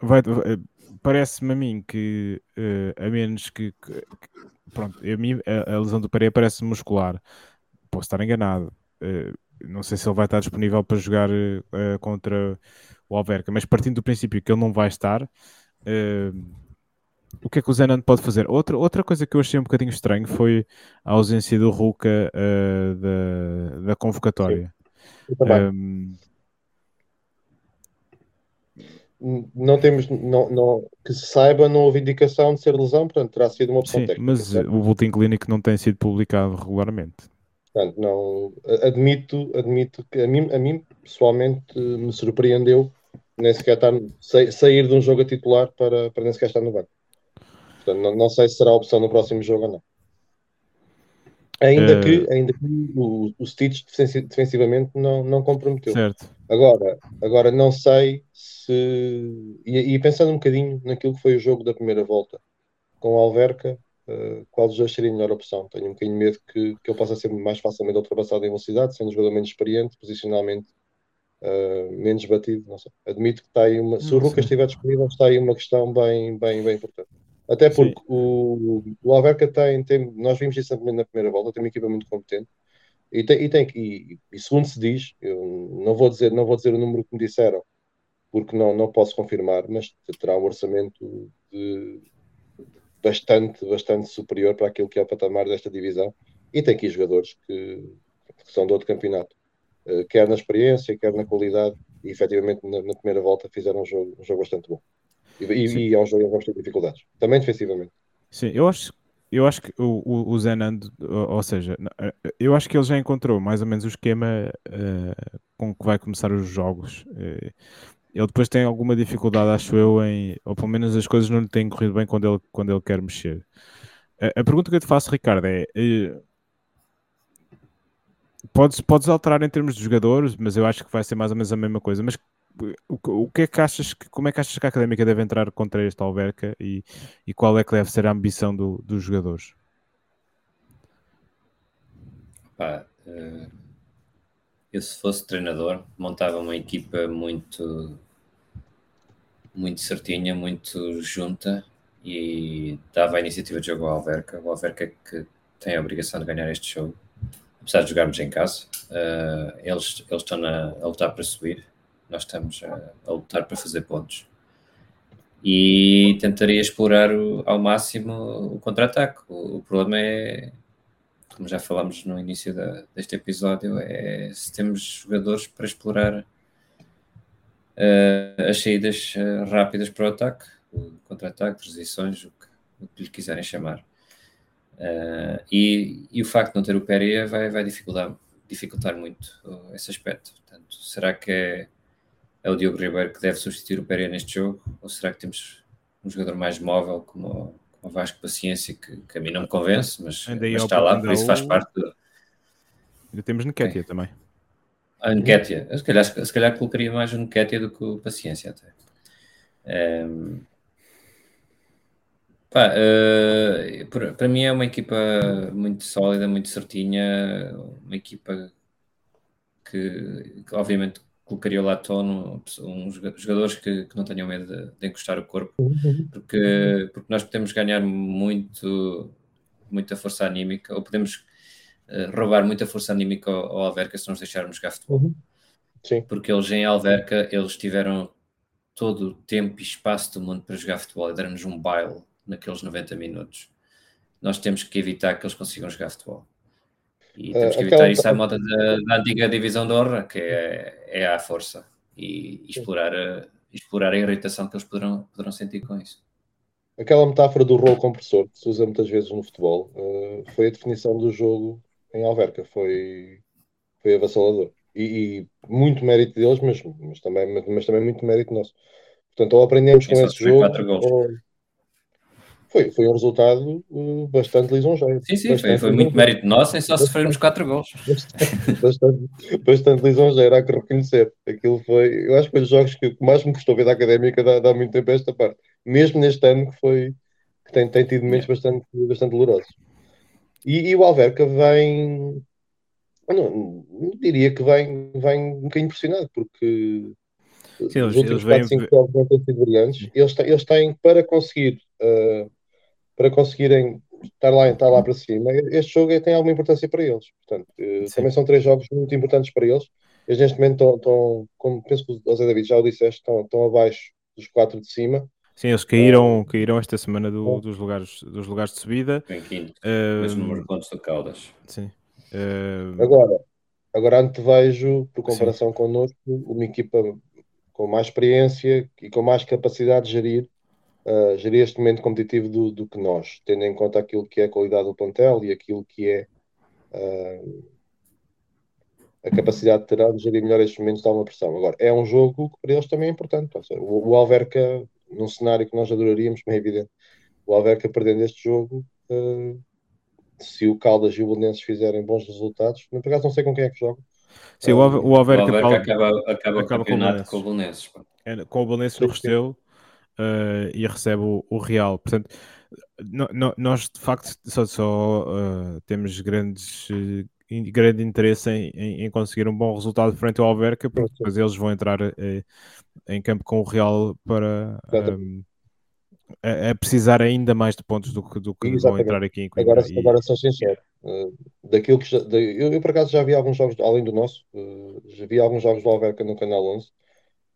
vai, eh, parece-me a mim que, uh, a menos que, que, pronto, a, mim, a, a lesão do Pereira parece muscular. Posso estar enganado. Uh, não sei se ele vai estar disponível para jogar uh, contra o Alverca, mas partindo do princípio que ele não vai estar, o que é que o Zenan pode fazer? Outra, outra coisa que eu achei um bocadinho estranho foi a ausência do Ruka da, da convocatória. Sim, não temos, não, não, que se saiba, não houve indicação de ser lesão, portanto terá sido uma opção Sim, técnica. Mas certo? o boletim clínico não tem sido publicado regularmente. Portanto, não, admito, admito que a mim, a mim pessoalmente me surpreendeu nem sequer estar, sair de um jogo a titular para, para nem sequer estar no banco. Portanto, não, não sei se será a opção no próximo jogo ou não. Ainda, uh... que, ainda que o, o Stitch defensivamente não, não comprometeu. Certo. Agora, agora não sei se. E, e, pensando um bocadinho naquilo que foi o jogo da primeira volta com a Alverca, uh, qual dos dois seria a melhor opção? Tenho um bocadinho de medo que, que ele possa ser mais facilmente ultrapassado em velocidade, sendo um jogador menos experiente, posicionalmente uh, menos batido. Não sei. Admito que está aí uma. Se o Lucas estiver disponível, está aí uma questão bem, bem, bem importante. Até porque o, o Alverca tem, tem, nós vimos isso na primeira volta, tem uma equipa muito competente. E tem, e, tem, e, e segundo se diz, eu não vou dizer, não vou dizer o número que me disseram, porque não, não posso confirmar, mas terá um orçamento de bastante, bastante superior para aquilo que é o patamar desta divisão. E tem aqui jogadores que, que são de outro campeonato, uh, quer na experiência, quer na qualidade, e efetivamente na, na primeira volta fizeram um jogo, um jogo bastante bom. E, e, em que vamos ter dificuldades, também defensivamente. Sim, eu acho, eu acho que o, o, o Zenando, ou seja, eh, eu acho que ele já encontrou mais ou menos o esquema uh, com que vai começar os jogos. Uh, ele depois tem alguma dificuldade, acho eu, em, ou pelo menos as coisas não lhe têm corrido bem quando ele, quando ele quer mexer. A, a pergunta que eu te faço, Ricardo, é. Uh, podes, podes alterar em termos de jogadores, mas eu acho que vai ser mais ou menos a mesma coisa. Mas o, o que é que achas que, como é que achas que a académica deve entrar contra este Alverca e, e qual é que deve ser a ambição do, dos jogadores? Pá, uh, eu se fosse treinador montava uma equipa muito muito certinha, muito junta e dava a iniciativa de jogo ao Alverca. O Alverca que tem a obrigação de ganhar este jogo apesar de jogarmos em casa. Uh, eles, eles estão na, a lutar para subir, nós estamos a, a lutar para fazer pontos. E tentaria explorar o, ao máximo o contra-ataque. O, o, problema é, como já falámos no início da, deste episódio, é se temos jogadores para explorar uh, as saídas uh, rápidas para o ataque, o contra-ataque, transições, o que, o que lhe quiserem chamar. Uh, e, e, o facto de não ter o Pereira vai, vai dificultar, dificultar muito esse aspecto. Portanto, será que é, é o Diogo Ribeiro que deve substituir o Pereira neste jogo? Ou será que temos um jogador mais móvel como, como o Vasco Paciência, que, que a mim não me convence, mas, mas está lá, por isso faz parte. Do... Ainda temos Nketiah também. A Nketiah, se calhar, se calhar colocaria mais o Nketiah do que o Paciência até. Um, ehm, Pá, uh, para mim é uma equipa muito sólida, muito certinha, uma equipa que, que obviamente colocaria o Latono, uns jogadores que, que não tenham medo de, de, encostar o corpo, porque, porque nós podemos ganhar muito, muita força anímica, ou podemos uh, roubar muita força anímica ao, ao Alverca se nos deixarmos jogar futebol. Uhum. Sim. Porque eles em Alverca, eles tiveram todo o tempo e espaço do mundo para jogar futebol e dar-nos um baile naqueles 90 minutos. Nós temos que evitar que eles consigam jogar futebol. E temos que evitar isso à moda da, da, antiga divisão de honra, que é, é à força, e, e explorar, a, explorar a irritação que eles poderão, poderão sentir com isso. Aquela metáfora do rolo compressor que se usa muitas vezes no futebol uh, foi a definição do jogo em Alverca, foi, foi avassalador. E, e muito mérito deles, mas, mas, também, mas também muito mérito nosso. Portanto, ou aprendemos com esse jogo, ou, foi, foi um resultado uh, bastante lisonjeiro. Sim, sim, foi, foi muito mérito nosso em só sofrermos 4 gols. Bastante, bastante, lisonjeiro, há que reconhecer. Aquilo foi, eu acho que foi os jogos que mais me custou ver da académica dá, dá muito tempo a esta parte. Mesmo neste ano que foi que tem, tem tido momentos bastante, bastante dolorosos. E, e o Alverca vem. Não, não, diria que vem, vem um bocadinho impressionado, porque Sim, os últimos 4, 5 jogos não têm sido brilhantes. Eles, eles têm, para conseguir uh, para conseguirem estar lá, estar lá para cima, este jogo tem alguma importância para eles. Portanto, eh, também são três jogos muito importantes para eles. Eles neste momento estão, estão como penso que o Zé David já o disseste, estão, estão abaixo dos quatro de cima. Sim, eles caíram, uh, caíram esta semana do, dos, lugares, dos lugares de subida. Em quinto, uh, mesmo número de pontos do Caldas. Sim. Uh... Agora, agora antevejo, por comparação sim. connosco, uma equipa com mais experiência e com mais capacidade de gerir uh, gerir este momento competitivo do, do, que nós, tendo em conta aquilo que é a qualidade do plantel e aquilo que é uh, a capacidade de terá de gerir melhor estes momentos de alguma pressão. Agora, é um jogo que para eles também é importante. O, o, Alverca, num cenário que nós adoraríamos, como é evidente, o Alverca perdendo este jogo, uh, se o Caldas e o Belenenses fizerem bons resultados, por acaso não sei com quem é que joga. Sim, o, Alverca, o Alverca, acaba, acaba, acaba o campeonato com o Belenenses. É, com o Belenenses no Restelo uh, e recebe o, o Real. Portanto, no, no, nós de facto só, só uh, temos grandes, uh, grande interesse em, em, em, conseguir um bom resultado frente ao Alverca, porque depois eles vão entrar em campo com o Real para um, a, a, precisar ainda mais de pontos do que, do que vão entrar aqui em Coimbra. Agora, e... agora sou sincero, daquilo que já, eu, eu, por acaso já vi alguns jogos, além do nosso, já vi alguns jogos do Alverca no Canal 11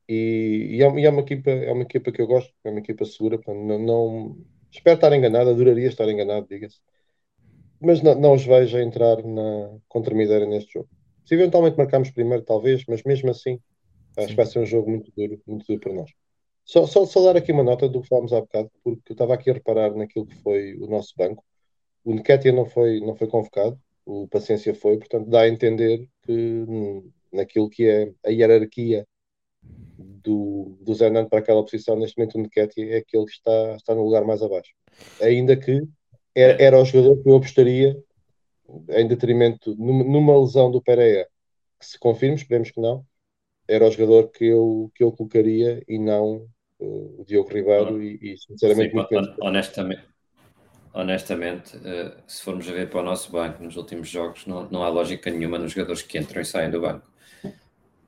e, e, é, e, é, uma equipa, é uma equipa que eu gosto, é uma equipa segura. Não, não, espero estar enganado, adoraria estar enganado, diga-se. Mas não, não os vejo a entrar na, contra Mideira neste jogo. Se eventualmente marcarmos primeiro, talvez, mas mesmo assim, acho que vai ser um jogo muito duro, muito duro para nós. Só, só, só dar aqui uma nota do que falámos há bocado, porque eu estava aqui a reparar naquilo que foi o nosso banco. O Nketiah não foi, não foi convocado, o Paciência foi, portanto dá a entender que hum, naquilo que é a hierarquia do, do Zernando para aquela posição, neste momento o Nketiah é aquele que está, está no lugar mais abaixo. Ainda que era, era o jogador que eu apostaria em detrimento, numa, lesão do Pereira, que se confirme, esperemos que não, era o jogador que eu, que eu colocaria e não uh, o Diogo Ribeiro e, e sinceramente Sim, honestamente, honestamente uh, se formos a ver para o nosso banco nos últimos jogos, não, não há lógica nenhuma nos jogadores que entram e saem do banco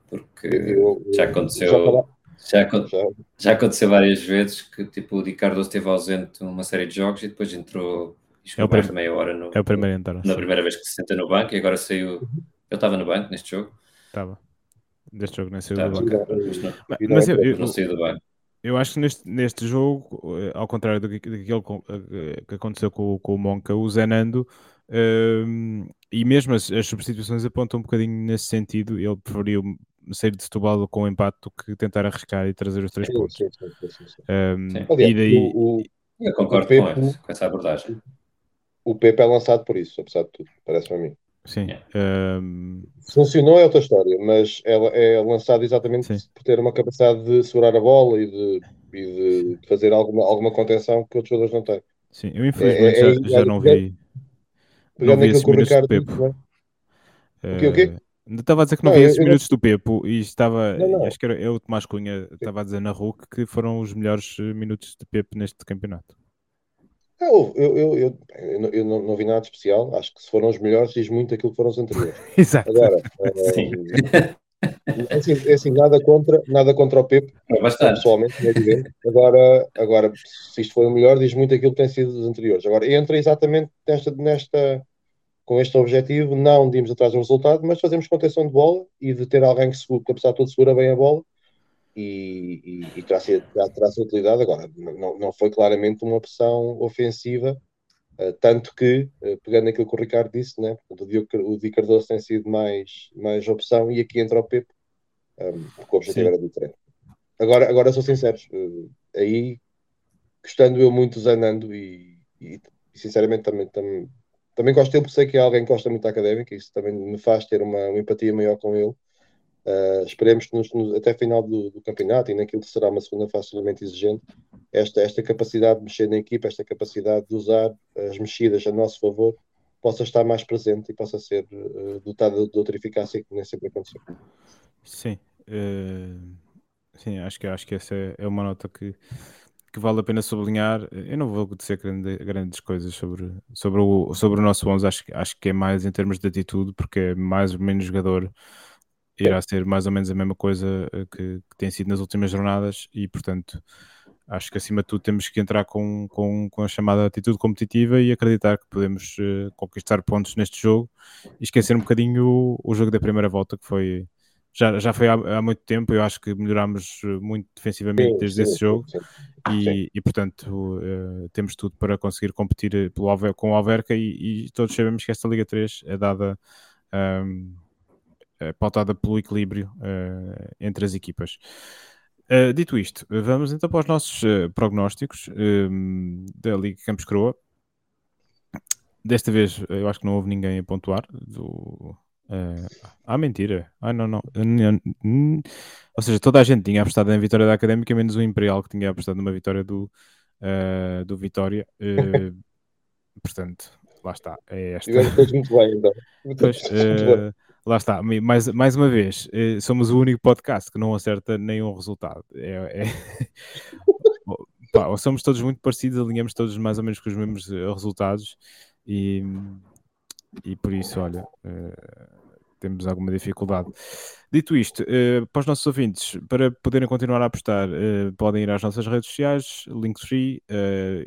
porque eu, eu, já aconteceu. Já, já, já, aconteceu várias vezes que tipo, o Di Carlos esteve ausente uma série de jogos e depois entrou, é o primeiro, meia hora no, é o primeiro entrar, na sim. primeira vez que se senta no banco e agora saiu. Eu estava no banco neste jogo. Estava. Deste jogo nem saiu do banco. Mas, mas eu, eu, não saiu do banco. Eu acho que neste, neste jogo, eh, ao contrário do que, daquilo eh, que aconteceu com, com o Monca, o Zenando, um, e mesmo as, as, substituições apontam um bocadinho nesse sentido, ele preferiu sair de Setúbal com o empate do que tentar arriscar e trazer os três pontos. Sim, sim, sim, um, e daí... O, o, eu concordo o Pepe, com, com, essa abordagem. O Pepe é lançado por isso, apesar de tudo, parece-me a mim. Sim. Yeah. Um... Funcionou é outra história, mas ela é lançada exatamente Sim. por ter uma capacidade de segurar a bola e de, e de fazer alguma, alguma contenção que outros jogadores não têm. Sim, eu infelizmente é, é, já, já, não vi. Pegando não vi esses minutos Ricardo, do Pepo. O quê, o quê? Estava a dizer que não, não vi esses minutos não... do Pepo e estava, não, não. acho que era eu, o Tomás Cunha, estava a dizer na RUC que foram os melhores minutos de Pepo neste campeonato. Eu, eu, eu, eu, eu não, não, vi nada especial. Acho que se foram os melhores, diz muito aquilo que foram os anteriores. Exato. Agora, é, assim, é assim, nada contra, nada contra o Pepe, pessoalmente, é evidente. Agora, agora, se isto foi o melhor, diz muito aquilo que tem sido dos anteriores. Agora, entra exatamente nesta, nesta, com este objetivo, não de irmos atrás do resultado, mas fazemos contenção de bola e de ter alguém que, segura, que apesar de tudo, segura bem a bola e, e, e terá, terá, sua utilidade. Agora, não, não foi claramente uma opção ofensiva, uh, tanto que, uh, pegando aquilo que o Ricardo disse, né, o, Di, o Di Cardoso tem sido mais, mais opção e aqui entra o Pepe, um, ehm, porque o objetivo Sim. era diferente. Agora, agora sou sincero, uh, aí, gostando eu muito Zanando e, e, e sinceramente também, também, também gosto dele porque sei que é alguém que gosta muito da académica, isso também me faz ter uma, uma empatia maior com ele. Uh, esperemos que nos, nos, até final do, do, campeonato e naquilo que será uma segunda fase extremamente exigente, esta, esta capacidade de mexer na equipa, esta capacidade de usar as mexidas a nosso favor, possa estar mais presente e possa ser uh, dotada de outra eficácia que nem sempre aconteceu. Sim, uh, sim acho, que, acho que essa é, uma nota que, que vale a pena sublinhar. Eu não vou dizer grande, grandes coisas sobre, sobre, o, sobre o nosso 11, acho, acho que é mais em termos de atitude, porque é mais ou menos jogador irá ser mais ou menos a mesma coisa eh, que, que, tem sido nas últimas jornadas e, portanto, acho que acima de tudo temos que entrar com, com, com a chamada atitude competitiva e acreditar que podemos uh, conquistar pontos neste jogo e esquecer um bocadinho o, o jogo da primeira volta que foi já, já foi há, há, muito tempo, eu acho que melhorámos eh, muito defensivamente sim, desde sim, esse jogo sim, e, e, portanto uh, temos tudo para conseguir competir pelo, com o Alverca e, e, todos sabemos que esta Liga 3 é dada um, eh, pautada pelo equilíbrio uh, entre as equipas. Uh, dito isto, vamos então para os nossos prognósticos da Liga Campos Croa. Desta vez eu acho que não houve ninguém a pontuar. Do, ah, mentira. Ah, não, não. Ou seja, toda a gente tinha apostado na vitória da Académica, menos o Imperial que tinha apostado numa vitória do, do Vitória. portanto, lá está. É esta. muito bem, então. Pois, lá está, mais, mais uma vez, eh, somos o único podcast que não acerta nenhum resultado. É, é... Pá, somos todos muito parecidos, alinhamos todos mais ou menos com os mesmos eh, resultados e, e por isso, olha, uh, temos alguma dificuldade. Dito isto, uh, para os nossos ouvintes, para poderem continuar a apostar, uh, podem ir às nossas redes sociais, Linktree,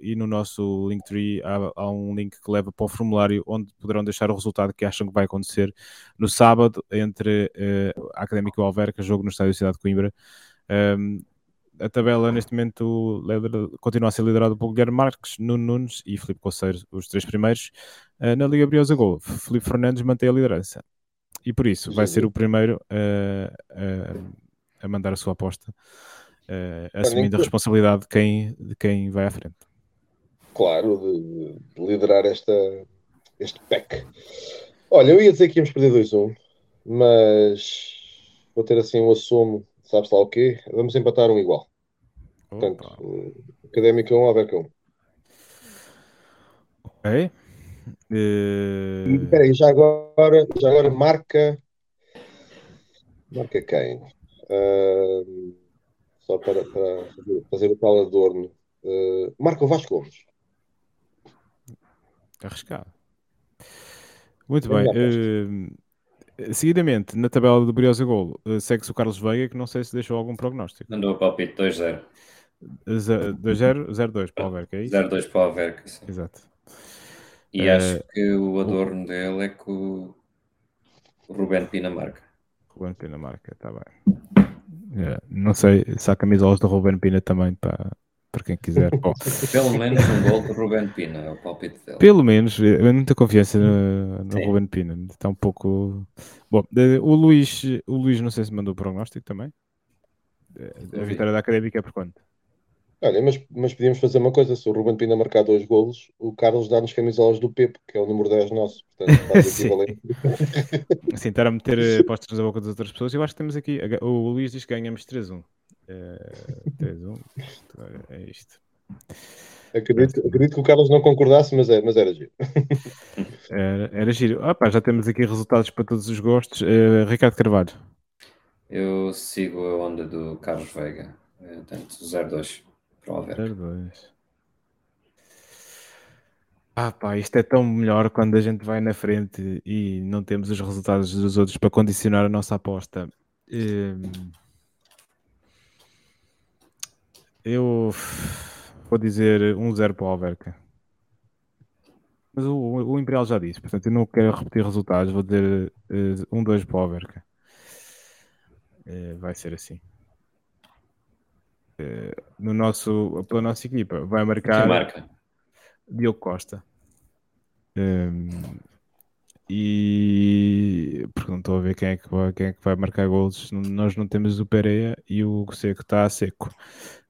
e no nosso Linktree há, há um link que leva para o formulário onde poderão deixar o resultado que acham que vai acontecer no sábado entre a Académica e o Alverca, jogo no Estádio Cidade de Coimbra. Um, ehm, a tabela neste momento continua a ser liderada por Guilherme Marques, Nuno Nunes e Filipe Coceiro, os três primeiros. na Liga Briosa Gol, Filipe Fernandes mantém a liderança e por isso vai ser o primeiro a, a mandar a sua aposta, assumindo a responsabilidade de quem, de quem vai à frente. Claro, de, de liderar esta, este pack. Olha, eu ia dizer que íamos perder 2-1, mas vou ter assim um assumo, sabes lá o quê? Vamos empatar um igual. Opa. Portanto, Académica 1, Alverca 1. Ok. Uh... Espera aí, já agora, já agora marca. Marca quem? Uh, só para, para, fazer o tal adorno. Uh, marca o Vasco Gomes. Arriscado. Muito bem. Uh, seguidamente, na tabela do Briosa Golo, segue-se o Carlos Veiga, que não sei se deixou algum prognóstico. Mandou o palpite 2-0. 2-0, 0-2 para o Alverca, é isso? 0-2 para o Alverca, sim. Exato. E acho que o adorno dele é que o, o Ruben Pina marca. Ruben Pina marca, está bem. É, não sei se há camisolas do Ruben Pina também para, para quem quiser. Pelo menos um gol do Ruben Pina, é o palpite dele. pelo menos, eu tenho muita confiança no, no Sim. Ruben Pina. Está um pouco. Bom, o Luís, o Luís não sei se mandou o prognóstico também. Eh, A vi. vitória da Académica é por quanto? Olha, mas, mas podíamos fazer uma coisa: se o Ruben Pina marcar dois golos, o Carlos dá-nos camisolas do Pepe, que é o número 10 nosso. Portanto, faz equivalente. Assim, estar a meter eh, apostas na boca das outras pessoas, eu acho que temos aqui. O Luís diz que ganhamos 3-1. Eh, 3-1. Isto É isto. Acredito, acredito que o Carlos não concordasse, mas, é, mas era giro. Era, era giro. Ah, pá, já temos aqui resultados para todos os gostos. Eh, Ricardo Carvalho. Eu sigo a onda do Carlos Veiga. Eh, Portanto, 0-2 para o Alverca. 0-2. Ah, pá, isto é tão melhor quando a gente vai na frente e não temos os resultados dos outros para condicionar a nossa aposta. Hum, Eu vou dizer 1-0 para o Alverca. Mas o, o Imperial já disse, portanto eu não quero repetir resultados, vou dizer eh, 1-2 para o Alverca. Eh, vai ser assim. Eh, no nosso, pela nossa equipa, vai marcar Quem marca? Diogo Costa. Hum, e porque não estou a ver quem é que vai, quem é que vai marcar golos. N- Nós não temos o Pereira e o Seco está a seco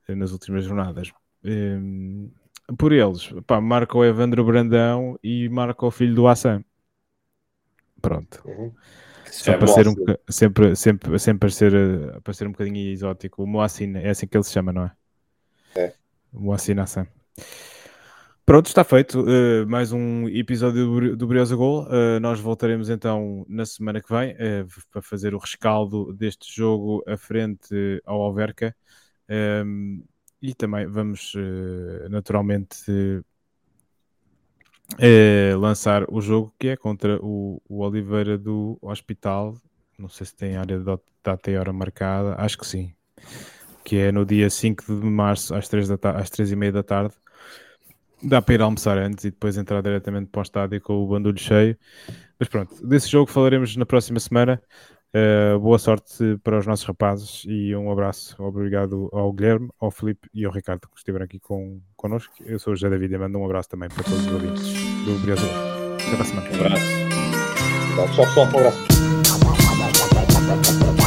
eh, nas últimas jornadas. Hum, por eles, pá, marca o Evandro Brandão e marca o filho do Assam. Pronto. Uhum. Só chama para ser um, sempre, sempre, sempre para ser, eh, para ser um bocadinho exótico. O Moacine, é assim que ele se chama, não é? É. O Moacine Hassan. Pronto, está feito. eh, mais um episódio do, Bri- do Briosa Gol. Eh, nós voltaremos então na semana que vem eh, para fazer o rescaldo deste jogo à frente ao Alverca. Ehm, e também vamos naturalmente eh, lançar o jogo que é contra o, o Oliveira do Hospital. Não sei se tem área de data e hora marcada, acho que sim. Que é no dia 5 de março às 3, da às 3 e meia da tarde. Dá para ir almoçar antes e depois entrar diretamente para o estádio com o bandulho cheio. Mas pronto, desse jogo falaremos na próxima semana. Uh, boa sorte para os nossos rapazes e um abraço. Obrigado ao Guilherme, ao Felipe e ao Ricardo que estiveram aqui com, connosco. Eu sou o José David e mando um abraço também para todos os ouvintes do Brioso. Até para a semana. Um abraço. Tchau, pessoal. Um abraço.